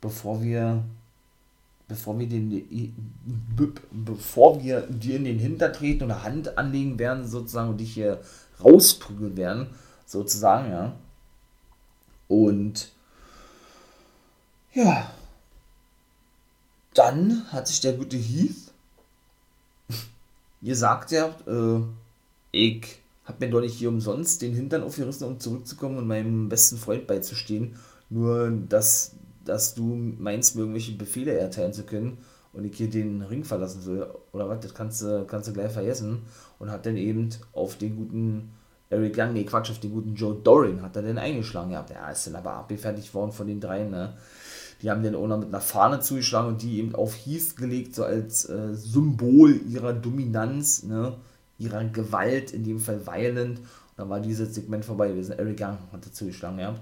bevor wir bevor wir den bevor wir dir in den Hinter treten oder Hand anlegen werden sozusagen und dich hier rausprügeln werden sozusagen ja und ja dann hat sich der gute Heath gesagt ja äh, ich habe mir doch nicht hier umsonst den Hintern aufgerissen, um zurückzukommen und meinem besten Freund beizustehen. Nur, dass, dass du meinst, mir irgendwelche Befehle erteilen zu können und ich hier den Ring verlassen soll. Oder was, das kannst du, kannst du gleich vergessen. Und hat dann eben auf den guten Eric Young, nee, Quatsch, auf den guten Joe Doring hat er dann eingeschlagen. Ja, ist dann aber abgefertigt worden von den dreien, ne? Die haben den noch mit einer Fahne zugeschlagen und die eben auf Heath gelegt, so als äh, Symbol ihrer Dominanz, ne? ihrer Gewalt, in dem Fall violent. Und dann war dieses Segment vorbei gewesen. Eric Young hat dazu geschlagen, ja.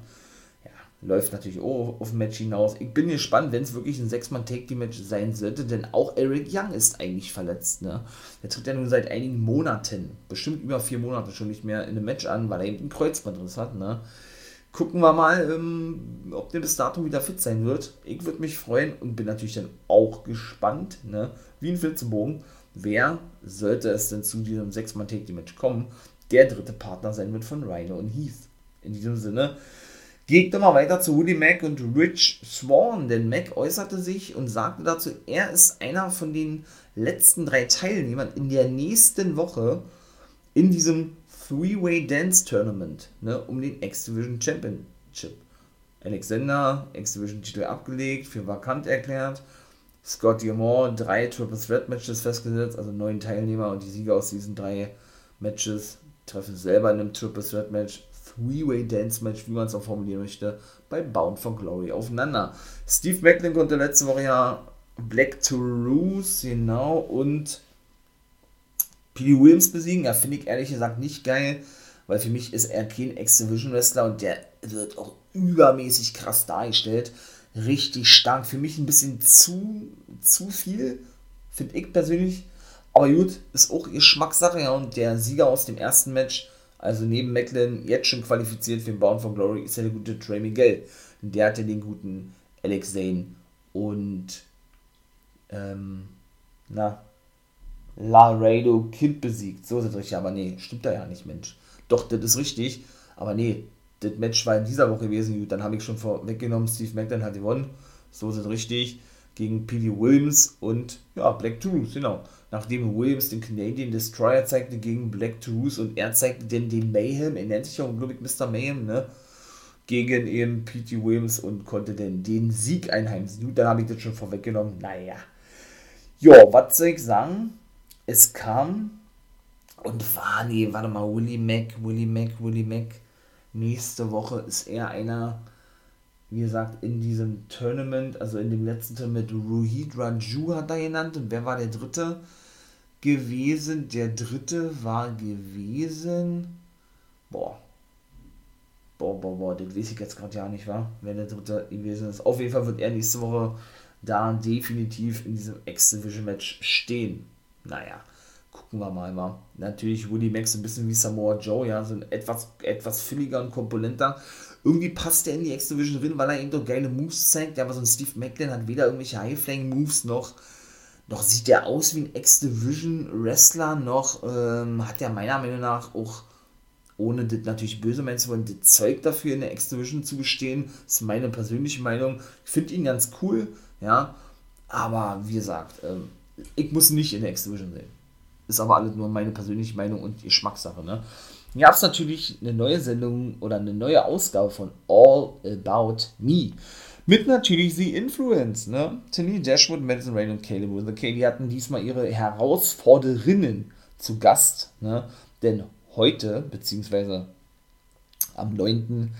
Läuft natürlich auch auf ein Match hinaus. Ich bin gespannt, wenn es wirklich ein Sechs-Mann-Take-Team-Match sein sollte, denn auch Eric Young ist eigentlich verletzt. Ne? Der tritt ja nun seit einigen Monaten, bestimmt über vier Monate schon nicht mehr in einem Match an, weil er eben einen Kreuzbandriss hat. Ne? Gucken wir mal, ähm, ob der bis dato wieder fit sein wird. Ich würde mich freuen und bin natürlich dann auch gespannt, ne? wie ein Flitzebogen wer, sollte es denn zu diesem 6-Mann-Take-Match kommen, der dritte Partner sein wird von Rhino und Heath. In diesem Sinne, geht doch mal weiter zu Woody Mac und Rich Swan, denn Mac äußerte sich und sagte dazu, er ist einer von den letzten drei Teilnehmern in der nächsten Woche in diesem Three-Way Dance Tournament ne, um den X-Division Championship. Alexander, X-Division Titel abgelegt, für vakant erklärt Scott Diamond drei Triple Threat Matches festgesetzt, also neun Teilnehmer und die Sieger aus diesen drei Matches treffen selber in einem Triple Threat Match, Three-Way Dance Match, wie man es auch formulieren möchte, bei Bound for Glory aufeinander. Steve Macklin konnte letzte Woche ja Black to Roos, genau, und P.D. Williams besiegen. Ja, finde ich ehrlich gesagt nicht geil, weil für mich ist er kein X-Division Wrestler und der wird auch übermäßig krass dargestellt richtig stark. Für mich ein bisschen zu, zu viel, finde ich persönlich. Aber gut, ist auch Geschmackssache. Ja, und der Sieger aus dem ersten Match, also neben Macklin, jetzt schon qualifiziert für den Bound for Glory, ist ja der gute Trey Miguel. Der hatte den guten Alex Zane und ähm, na, Laredo Kid besiegt. So ist es richtig, aber nee, stimmt da ja nicht, Mensch. Doch, das ist richtig, aber nee, das Match war in dieser Woche gewesen, gut, dann habe ich schon vorweggenommen, Steve McLean hat gewonnen, so sind richtig, gegen P.D. Williams und ja, Black Truth, genau. Nachdem Williams den Canadian Destroyer zeigte gegen Black Truth und er zeigte den, den Mayhem, er nennt sich ja glaube ich Mr. Mayhem, ne? gegen eben P.T. Williams und konnte dann den Sieg einheimsen. Dann habe ich das schon vorweggenommen. Naja. Ja, was soll ich sagen? Es kam und war, nee, warte mal, Willie Mac, Willie Mac, Willie Mac. Nächste Woche ist er einer, wie gesagt, in diesem Tournament, also in dem letzten Tournament, Ruhid Raju hat er genannt. Und wer war der dritte gewesen? Der dritte war gewesen. Boah. Boah, boah, boah, das weiß ich jetzt gerade ja nicht, wa? Wer der dritte gewesen ist. Auf jeden Fall wird er nächste Woche da definitiv in diesem X-Division-Match stehen. Naja, gucken wir mal, wa? Natürlich Woody Max ein bisschen wie Samoa Joe, ja, so ein etwas, etwas fülliger und komponenter irgendwie passt er in die X-Division drin, weil er eben doch geile Moves zeigt. Aber so ein Steve Macklin hat weder irgendwelche High-Flying-Moves noch, noch sieht er aus wie ein X-Division-Wrestler, noch ähm, hat er meiner Meinung nach auch, ohne das natürlich böse meinen zu wollen, das Zeug dafür in der X-Division zu bestehen. Das ist meine persönliche Meinung. Ich finde ihn ganz cool, ja. Aber wie gesagt, ähm, ich muss nicht in der X-Division sehen. Ist aber alles nur meine persönliche Meinung und Geschmackssache, ne? Gab es natürlich eine neue Sendung oder eine neue Ausgabe von All About Me. Mit natürlich The Influence, ne? Tilly Dashwood, Madison Rain und Caleb Wither Kay, die hatten diesmal ihre Herausforderinnen zu Gast, ne? Denn heute, beziehungsweise am 9.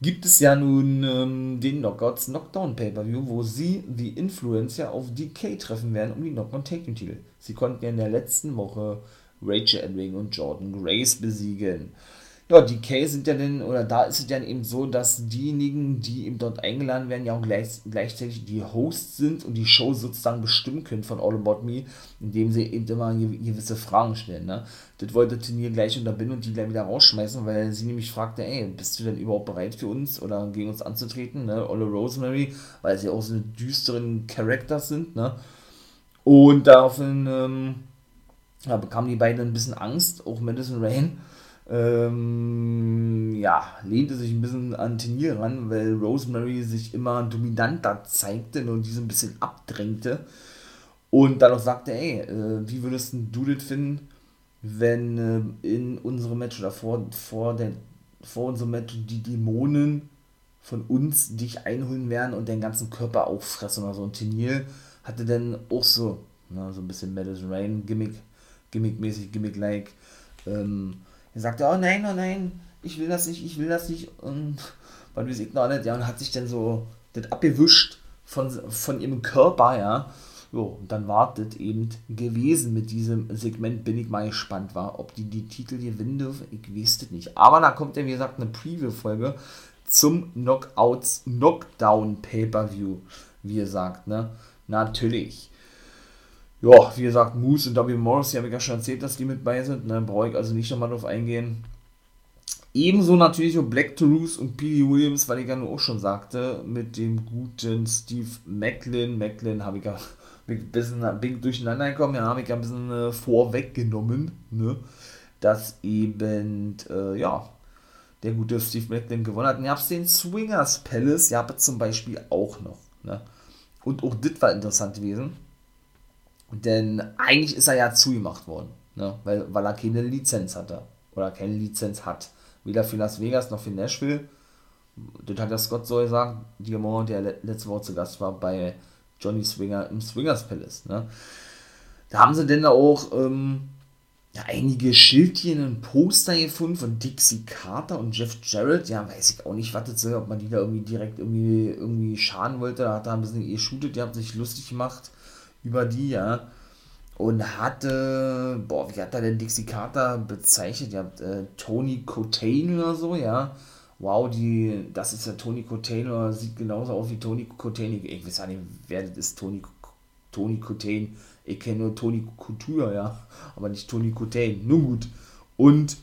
gibt es ja nun ähm, den Knockouts Knockdown Pay-Per-View, wo sie The Influence ja auf DK treffen werden um die Knockdown Take Titel. Sie konnten ja in der letzten Woche Rachel Edwing und Jordan Grace besiegen. Ja, die K sind ja dann, oder da ist es dann eben so, dass diejenigen, die eben dort eingeladen werden, ja auch gleich, gleichzeitig die Hosts sind und die Show sozusagen bestimmen können von All About Me, indem sie eben immer gewisse Fragen stellen. Ne? Das wollte Turnier gleich unterbinden und die gleich wieder rausschmeißen, weil sie nämlich fragte, ey, bist du denn überhaupt bereit für uns oder gegen uns anzutreten, ne? Olle Rosemary, weil sie auch so eine düsteren Charakter sind, ne? Und daraufhin, ähm, da bekamen die beiden ein bisschen Angst, auch Madison Rain. Ähm, ja, lehnte sich ein bisschen an Tenier ran, weil Rosemary sich immer dominanter zeigte und diese ein bisschen abdrängte. Und dann auch sagte, ey, äh, wie würdest du das finden, wenn äh, in unserem Match oder vor, vor, der, vor unserem Match die Dämonen von uns dich einholen werden und deinen ganzen Körper auffressen oder so. Und Tenier hatte dann auch so, na, so ein bisschen Madison Rain Gimmick gimmickmäßig, gimmick-like. Ähm, er sagte, oh nein, oh nein, ich will das nicht, ich will das nicht. Und man ich noch nicht, ja, und hat sich dann so das abgewischt von, von ihrem Körper, ja. Jo, und dann war das eben gewesen mit diesem Segment, bin ich mal gespannt war, ob die die Titel gewinnen dürfen, ich weiß das nicht. Aber da kommt ja, wie gesagt, eine Preview-Folge zum Knockouts Knockdown Pay-Per-View, wie gesagt, ne? Natürlich ja, wie gesagt, Moose und W. Morris, habe ich ja schon erzählt, dass die mit bei sind. Ne? Brauche ich also nicht nochmal drauf eingehen. Ebenso natürlich auch Black Toulouse und P.D. Williams, weil ich ja nur auch schon sagte, mit dem guten Steve Macklin. Macklin habe ich ja ein bisschen bin durcheinander gekommen, ja, habe ich ja ein bisschen äh, vorweggenommen, ne? dass eben, äh, ja, der gute Steve Macklin gewonnen hat. Und ihr habt den Swingers Palace, ihr habt zum Beispiel auch noch. Ne? Und auch das war interessant gewesen denn eigentlich ist er ja zugemacht worden, ne? weil, weil er keine Lizenz hatte. Oder keine Lizenz hat. Weder für Las Vegas noch für Nashville. Das hat der Scott so gesagt, Diamond, der letzte Woche zu Gast war bei Johnny Swinger im Swingers Palace. Ne? Da haben sie denn auch ähm, ja, einige Schildchen und Poster gefunden von Dixie Carter und Jeff Jarrett. Ja, weiß ich auch nicht, was das soll, ob man die da irgendwie direkt irgendwie, irgendwie schaden wollte. Da hat er ein bisschen geshootet, die haben sich lustig gemacht über die, ja. Und hatte, boah, wie hat er denn Dixie Carter bezeichnet? Ihr habt äh, Tony Cotain oder so, ja. Wow, die, das ist ja Tony Cotain oder sieht genauso aus wie Tony Cotain. Ich, ich weiß ja nicht, wer das ist, Tony, Tony Cotain. Ich kenne nur Tony Couture, ja. Aber nicht Tony Cotain. Nun gut. Und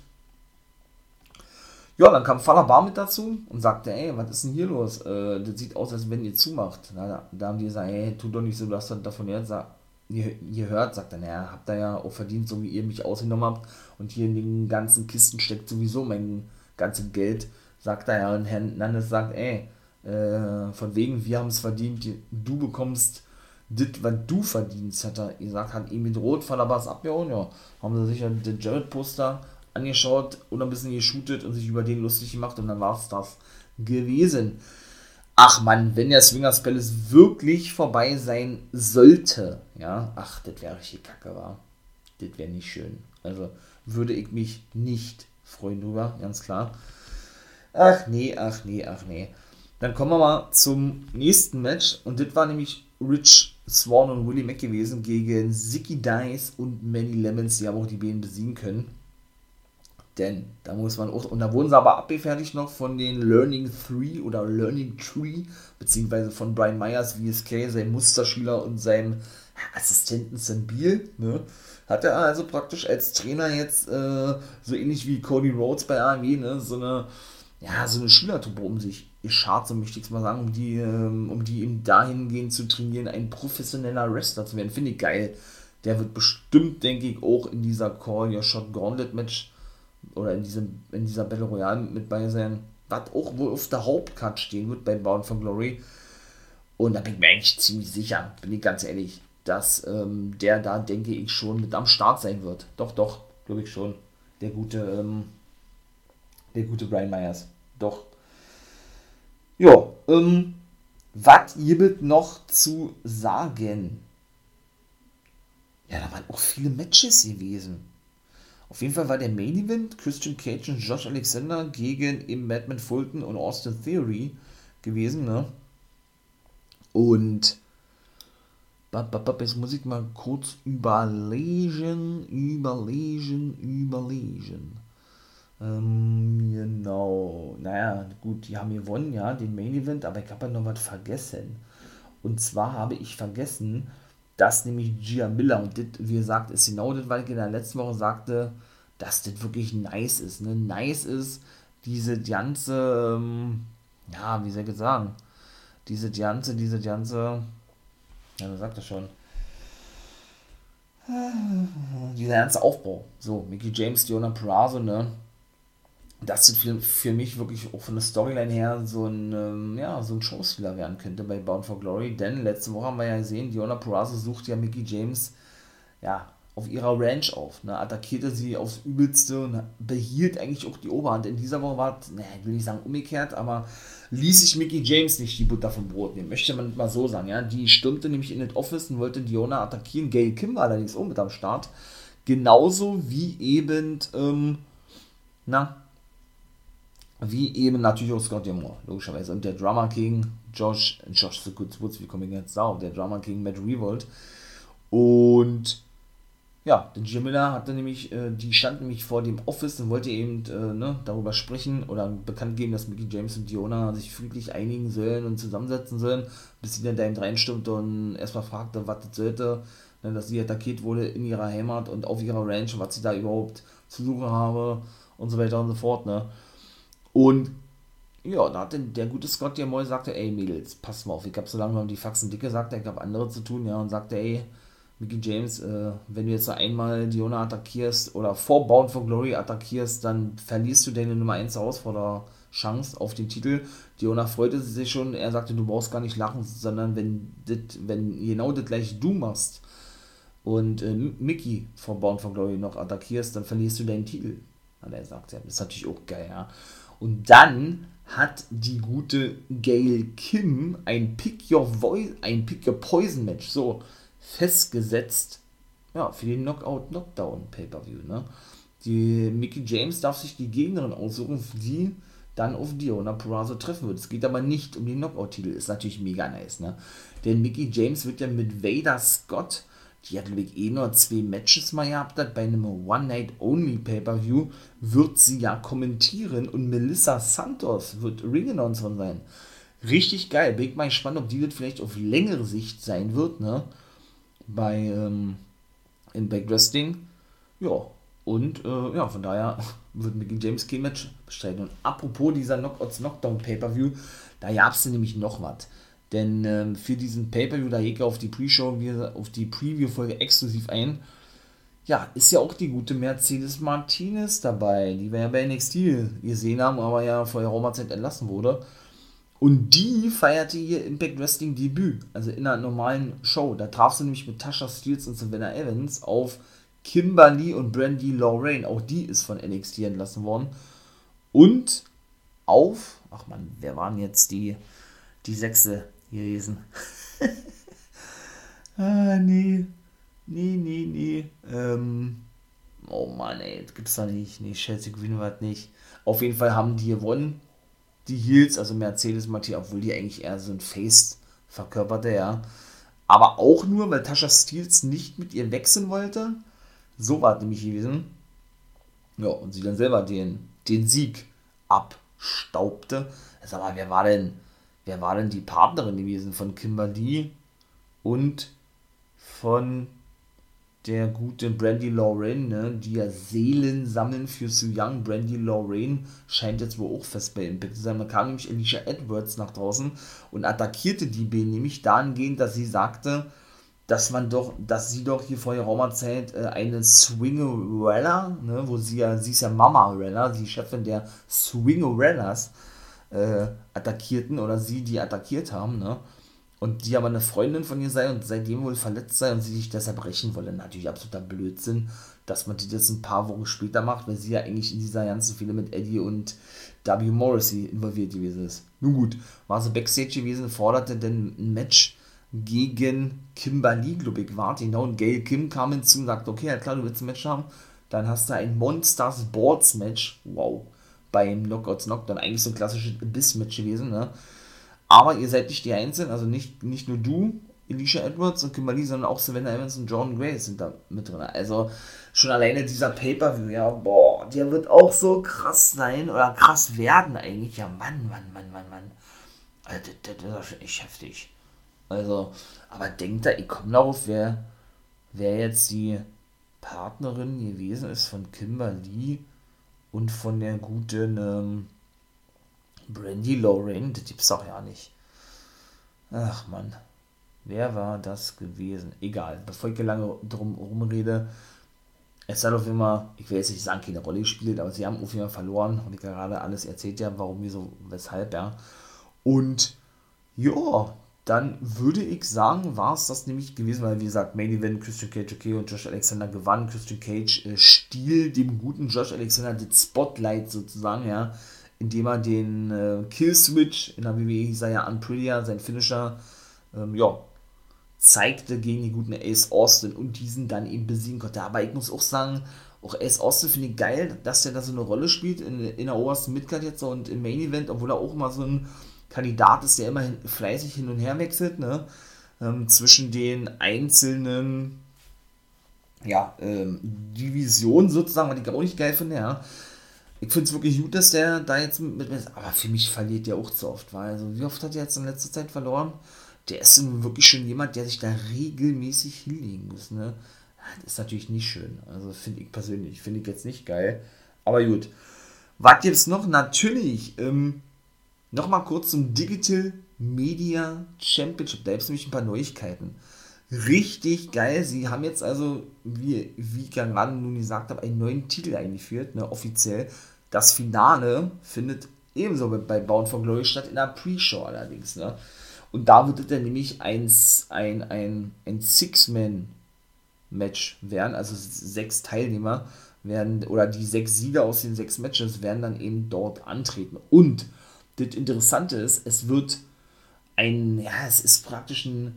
ja, dann kam Falabar mit dazu und sagte, ey, was ist denn hier los? Äh, das sieht aus, als wenn ihr zumacht. Da, da haben die gesagt, ey, tu doch nicht so, du hast davon gehört, ihr, ihr hört, sagt er, naja, habt ihr ja auch verdient, so wie ihr mich ausgenommen habt. Und hier in den ganzen Kisten steckt sowieso mein ganzes Geld, sagt er ja. Und Herr Nandes sagt, ey, äh, von wegen, wir haben es verdient, du bekommst das, was du verdienst, hat er gesagt, hat ihm mit Rot Falabas abgehauen, ja. Haben sie sich ja den Jared-Poster angeschaut und ein bisschen geshootet und sich über den lustig gemacht und dann war es das. gewesen. Ach man, wenn der Swingers Palace wirklich vorbei sein sollte, ja, ach, das wäre richtig kacke, war. Das wäre nicht schön. Also würde ich mich nicht freuen drüber, ganz klar. Ach nee, ach nee, ach nee. Dann kommen wir mal zum nächsten Match und das war nämlich Rich Swan und Willie Mack gewesen gegen Zicky Dice und Manny Lemons. Die haben auch die beiden besiegen können. Denn da muss man auch, und da wurden sie aber abgefertigt noch von den Learning 3 oder Learning Tree, beziehungsweise von Brian Myers, VSK, seinem Musterschüler und seinem Assistenten Sam Beal. Ne? Hat er also praktisch als Trainer jetzt, äh, so ähnlich wie Cody Rhodes bei AMW, ne? so eine, ja, so eine Schülertruppe um sich geschart, so möchte ich es mal sagen, um die, ähm, um die eben dahingehend zu trainieren, ein professioneller Wrestler zu werden. Finde ich geil. Der wird bestimmt, denke ich, auch in dieser Call Your Shot Gauntlet Match oder in, diesem, in dieser Battle Royale mit bei sein, was auch wohl auf der Hauptcard stehen wird bei Bound for Glory. Und da bin ich mir eigentlich ziemlich sicher, bin ich ganz ehrlich, dass ähm, der da, denke ich, schon mit am Start sein wird. Doch, doch, glaube ich schon. Der gute, ähm, der gute Brian Myers. Doch. Ja, ähm, was gibt noch zu sagen? Ja, da waren auch viele Matches gewesen. Auf jeden Fall war der Main Event Christian Cage und Josh Alexander gegen im Madman Fulton und Austin Theory gewesen, ne? Und jetzt muss ich mal kurz überlegen, überlegen, überlegen. Ähm, genau. Naja, gut, die haben gewonnen, ja, den Main Event, aber ich habe ja noch was vergessen. Und zwar habe ich vergessen, dass nämlich Gia Miller, und das, wie gesagt, ist genau das, weil ich in der letzten Woche sagte, dass das wirklich nice ist. Ne? Nice ist diese ganze, ähm, ja, wie soll ich sagen, diese ganze, diese ganze, ja, du sagt das schon, dieser ganze Aufbau. So, Mickey James, Diona Perazo, ne? Das ist für, für mich wirklich auch von der Storyline her so ein, ähm, ja, so ein Showstealer werden könnte bei Bound for Glory, denn letzte Woche haben wir ja gesehen, Diona Perazo sucht ja Mickey James, ja, auf ihrer Ranch auf, ne, attackierte sie aufs Übelste und behielt eigentlich auch die Oberhand. In dieser Woche war es, ne, ich will nicht sagen umgekehrt, aber ließ sich Mickey James nicht die Butter vom Brot nehmen, möchte man mal so sagen, ja. Die stürmte nämlich in das Office und wollte Diona attackieren. Gail Kim war allerdings auch mit am Start. Genauso wie eben, ähm, na, wie eben natürlich auch Scott Moore, logischerweise. Und der Drummer King, Josh, Josh so gut, wie komme ich jetzt da Der Drummer King Matt Revolt. Und ja, der Jim Miller hatte nämlich, äh, die stand nämlich vor dem Office und wollte eben äh, ne, darüber sprechen oder bekannt geben, dass Mickey James und Diona sich friedlich einigen sollen und zusammensetzen sollen, bis sie dann da eben reinstimmte und erstmal fragte, was das sollte, ne, dass sie attackiert wurde in ihrer Heimat und auf ihrer Ranch, was sie da überhaupt zu suchen habe und so weiter und so fort, ne. Und ja, da hat der gute Scott ja mal sagte, ey Mädels, passt mal auf, ich hab so lange die Faxen dicke, sagte ich habe andere zu tun, ja, und sagte, ey, Mickey James, äh, wenn du jetzt einmal Diona attackierst oder vor Bound for Glory attackierst, dann verlierst du deine Nummer 1 Herausforderer-Chance auf den Titel. Diona freute sich schon, er sagte, du brauchst gar nicht lachen, sondern wenn, dit, wenn genau das gleiche du machst und äh, Mickey vor Bound for Glory noch attackierst, dann verlierst du deinen Titel. Hat er gesagt, ja, das ist natürlich auch geil, ja. Und dann hat die gute Gail Kim ein Pick Your Voice, ein Pick Your Poison Match, so, festgesetzt, ja, für den Knockout-Knockdown-Pay-Per-View, ne? Die Mickey James darf sich die Gegnerin aussuchen, die dann auf Diona Purrazzo treffen wird. Es geht aber nicht um den Knockout-Titel, ist natürlich mega nice, ne? Denn Mickey James wird ja mit Vader Scott, die hat, glaube eh nur zwei Matches mal gehabt hat, bei einem One-Night-Only-Pay-Per-View, wird sie ja kommentieren und Melissa Santos wird Ring-Announcerin sein. Richtig geil. Bin ich mal gespannt, ob die das vielleicht auf längere Sicht sein wird, ne? bei ähm, in Backwrestling. Ja, und äh, ja, von daher wird Mickey James kein Match bestreiten. Und apropos dieser Knockouts Knockdown Pay-Per-View, da gab es nämlich noch was. Denn ähm, für diesen Pay-Per-View, da geht auf die Pre-Show, auf die Preview-Folge exklusiv ein. Ja, ist ja auch die gute Mercedes Martinez dabei, die wir ja bei NXT gesehen haben, aber ja vor der Zeit entlassen wurde. Und die feierte ihr Impact Wrestling Debüt, also in einer normalen Show. Da traf sie nämlich mit Tasha Steels und Savannah Evans auf Kimberly und Brandy Lorraine. Auch die ist von NXT entlassen worden. Und auf. Ach man, wer waren jetzt die, die sechste gewesen? ah, nee. Nee, nee, nee. Ähm, oh Mann, ey, das gibt's da nicht. Nee, Chelsea Greenwood nicht. Auf jeden Fall haben die gewonnen. Die Heels, also Mercedes Matthias, obwohl die eigentlich eher so ein Face verkörperte, ja. Aber auch nur, weil Tasha Steels nicht mit ihr wechseln wollte. So war es nämlich gewesen. Ja, und sie dann selber den, den Sieg abstaubte. Sag mal, wer war denn, wer war denn die Partnerin gewesen von Kimberly und von der gute Brandy Lorraine, ne, die ja Seelen sammeln für Su Young. Brandy Lorraine scheint jetzt wohl auch fest bei Impact zu sein. Da kam nämlich Alicia Edwards nach draußen und attackierte die B nämlich dahingehend, dass sie sagte, dass man doch, dass sie doch hier vor geraumer Zeit äh, eine Swingerella, ne, wo sie ja, sie ist ja Mama Rella, die Chefin der Swingerellas, äh, attackierten oder sie die attackiert haben, ne? und die aber eine Freundin von ihr sei und seitdem wohl verletzt sei und sie sich deshalb rächen wolle. Natürlich absoluter Blödsinn, dass man das ein paar Wochen später macht, weil sie ja eigentlich in dieser ganzen Fehler mit Eddie und W. Morrissey involviert gewesen ist. Nun gut, war sie Backstage gewesen, forderte denn ein Match gegen Kimberly, glaube ich, war genau, und Gail Kim kam hinzu und sagte, okay, ja klar, du willst ein Match haben, dann hast du ein Monsters Boards Match, wow, beim Knockouts Knockdown, eigentlich so ein klassisches Biss-Match gewesen, ne, aber ihr seid nicht die Einzigen, also nicht, nicht nur du, Alicia Edwards und Kimberly, sondern auch Savannah Evans und Jordan Gray sind da mit drin. Also schon alleine dieser Pay-Per-View, ja, boah, der wird auch so krass sein oder krass werden eigentlich. Ja, Mann, Mann, Mann, Mann, Mann. Also, das, das ist schon echt heftig. Also, aber denkt da, ich komme darauf, wer, wer jetzt die Partnerin gewesen ist von Kimberly und von der guten, ähm, Brandy Lorraine, das gibt's doch ja nicht. Ach man, wer war das gewesen? Egal, bevor ich lange drum rumrede, es hat auf immer, ich will jetzt nicht sagen, keine Rolle gespielt, aber sie haben auf jeden Fall verloren und ich gerade alles erzählt ja, warum, wieso, weshalb, ja. Und ja, dann würde ich sagen, war es das nämlich gewesen, weil wie gesagt, Main Event, Christian Cage, okay, und Josh Alexander gewann. Christian Cage äh, stiel dem guten Josh Alexander das Spotlight sozusagen, ja indem er den äh, Killswitch, in der WWE hieß er ja Unprettier, sein Finisher, ähm, ja, zeigte gegen den guten Ace Austin und diesen dann eben besiegen konnte. Aber ich muss auch sagen, auch Ace Austin finde ich geil, dass der da so eine Rolle spielt in, in der obersten Midcard jetzt und im Main Event, obwohl er auch immer so ein Kandidat ist, der immer fleißig hin und her wechselt, ne? Ähm, zwischen den einzelnen ja, ähm, Divisionen sozusagen, was ich auch nicht geil finde, ja ich finde es wirklich gut, dass der da jetzt mit, mit Aber für mich verliert der auch zu oft, weil also wie oft hat er jetzt in letzter Zeit verloren? Der ist wirklich schon jemand, der sich da regelmäßig hinlegen muss, ne? Das ist natürlich nicht schön. Also finde ich persönlich, finde ich jetzt nicht geil. Aber gut. Was gibt's noch? Natürlich, ähm, nochmal kurz zum Digital Media Championship. Da gibt es nämlich ein paar Neuigkeiten. Richtig geil. Sie haben jetzt also, wie, wie ich gerade nun gesagt habe, einen neuen Titel eingeführt, ne, offiziell. Das Finale findet ebenso bei Bound for Glory statt, in der Pre-Show allerdings. Ne? Und da wird dann nämlich ein, ein, ein, ein Six-Man-Match werden, also sechs Teilnehmer werden, oder die sechs Sieger aus den sechs Matches werden dann eben dort antreten. Und das Interessante ist, es wird ein, ja, es ist praktisch ein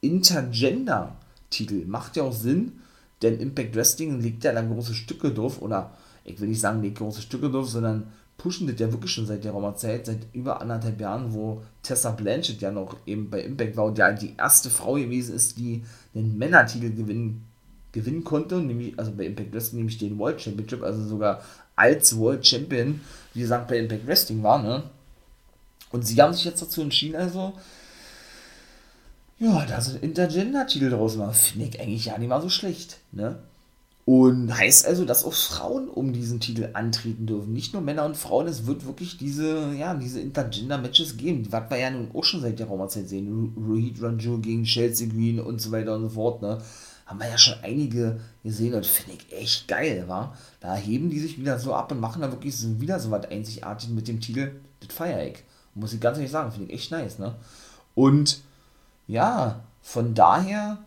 Intergender-Titel. Macht ja auch Sinn, denn Impact Wrestling legt ja dann große Stücke drauf, oder ich will nicht sagen, legt große Stücke drauf, sondern pushen das ja wirklich schon seit der Roma-Zeit, seit über anderthalb Jahren, wo Tessa Blanchett ja noch eben bei Impact war und ja die erste Frau gewesen ist, die den Männertitel gewinnen, gewinnen konnte, nämlich, also bei Impact Wrestling, nämlich den World Championship, also sogar als World Champion, wie gesagt, bei Impact Wrestling war, ne? Und sie haben sich jetzt dazu entschieden, also ja, da so ein Intergender-Titel draus machen, finde ich eigentlich ja nicht mal so schlecht, ne? Und heißt also, dass auch Frauen um diesen Titel antreten dürfen. Nicht nur Männer und Frauen, es wird wirklich diese, ja, diese Intergender-Matches geben. Was wir ja nun auch schon seit der Raumerzeit sehen. Rohit Ranjul gegen Chelsea Green und so weiter und so fort, ne? Haben wir ja schon einige gesehen und finde ich echt geil, wa? Da heben die sich wieder so ab und machen da wirklich wieder so was einzigartig mit dem Titel, das feier ich. Muss ich ganz ehrlich sagen, finde ich echt nice, ne? Und ja, von daher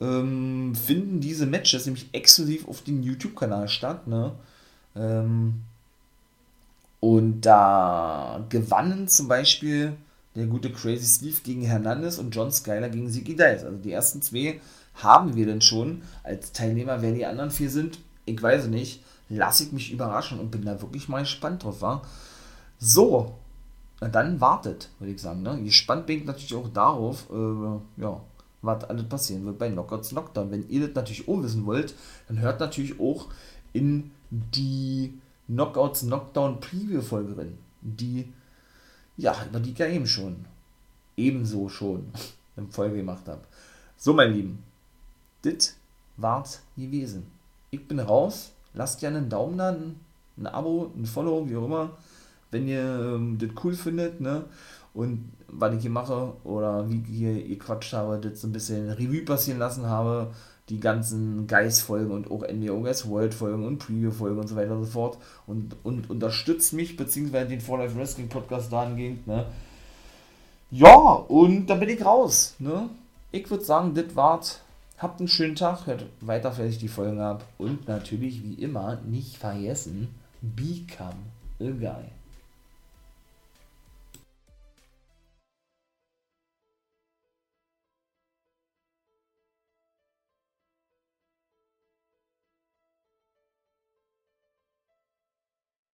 ähm, finden diese Matches nämlich exklusiv auf dem YouTube-Kanal statt, ne? Ähm, Und da gewannen zum Beispiel der gute Crazy Steve gegen Hernandez und John Skyler gegen Ziggy Dice. Also die ersten zwei haben wir denn schon als Teilnehmer. Wer die anderen vier sind, ich weiß nicht. Lasse ich mich überraschen und bin da wirklich mal gespannt drauf. Wa? So, na dann wartet, würde ich sagen. Ne? Gespannt bin ich natürlich auch darauf, äh, ja, was alles passieren wird bei Knockouts Knockdown. Wenn ihr das natürlich auch wissen wollt, dann hört natürlich auch in die Knockouts Knockdown Preview Folge rein, die ja, über die ich ja eben schon ebenso schon in Folge gemacht habe. So, mein Lieben, das war's gewesen. Ich bin raus. Lasst gerne einen Daumen da, ein Abo, ein Follow, wie auch immer, wenn ihr ähm, das cool findet, ne? Und was ich hier mache oder wie hier gequatscht habe, das so ein bisschen Revue passieren lassen habe, die ganzen Geist-Folgen und auch NWOS World-Folgen und Preview-Folgen und so weiter und so fort und, und unterstützt mich, beziehungsweise den For Life Wrestling Podcast dahingehend, ne? Ja, und da bin ich raus, ne? Ich würde sagen, das war's. Habt einen schönen Tag, hört weiter fertig die Folgen ab und natürlich wie immer nicht vergessen, become a guy.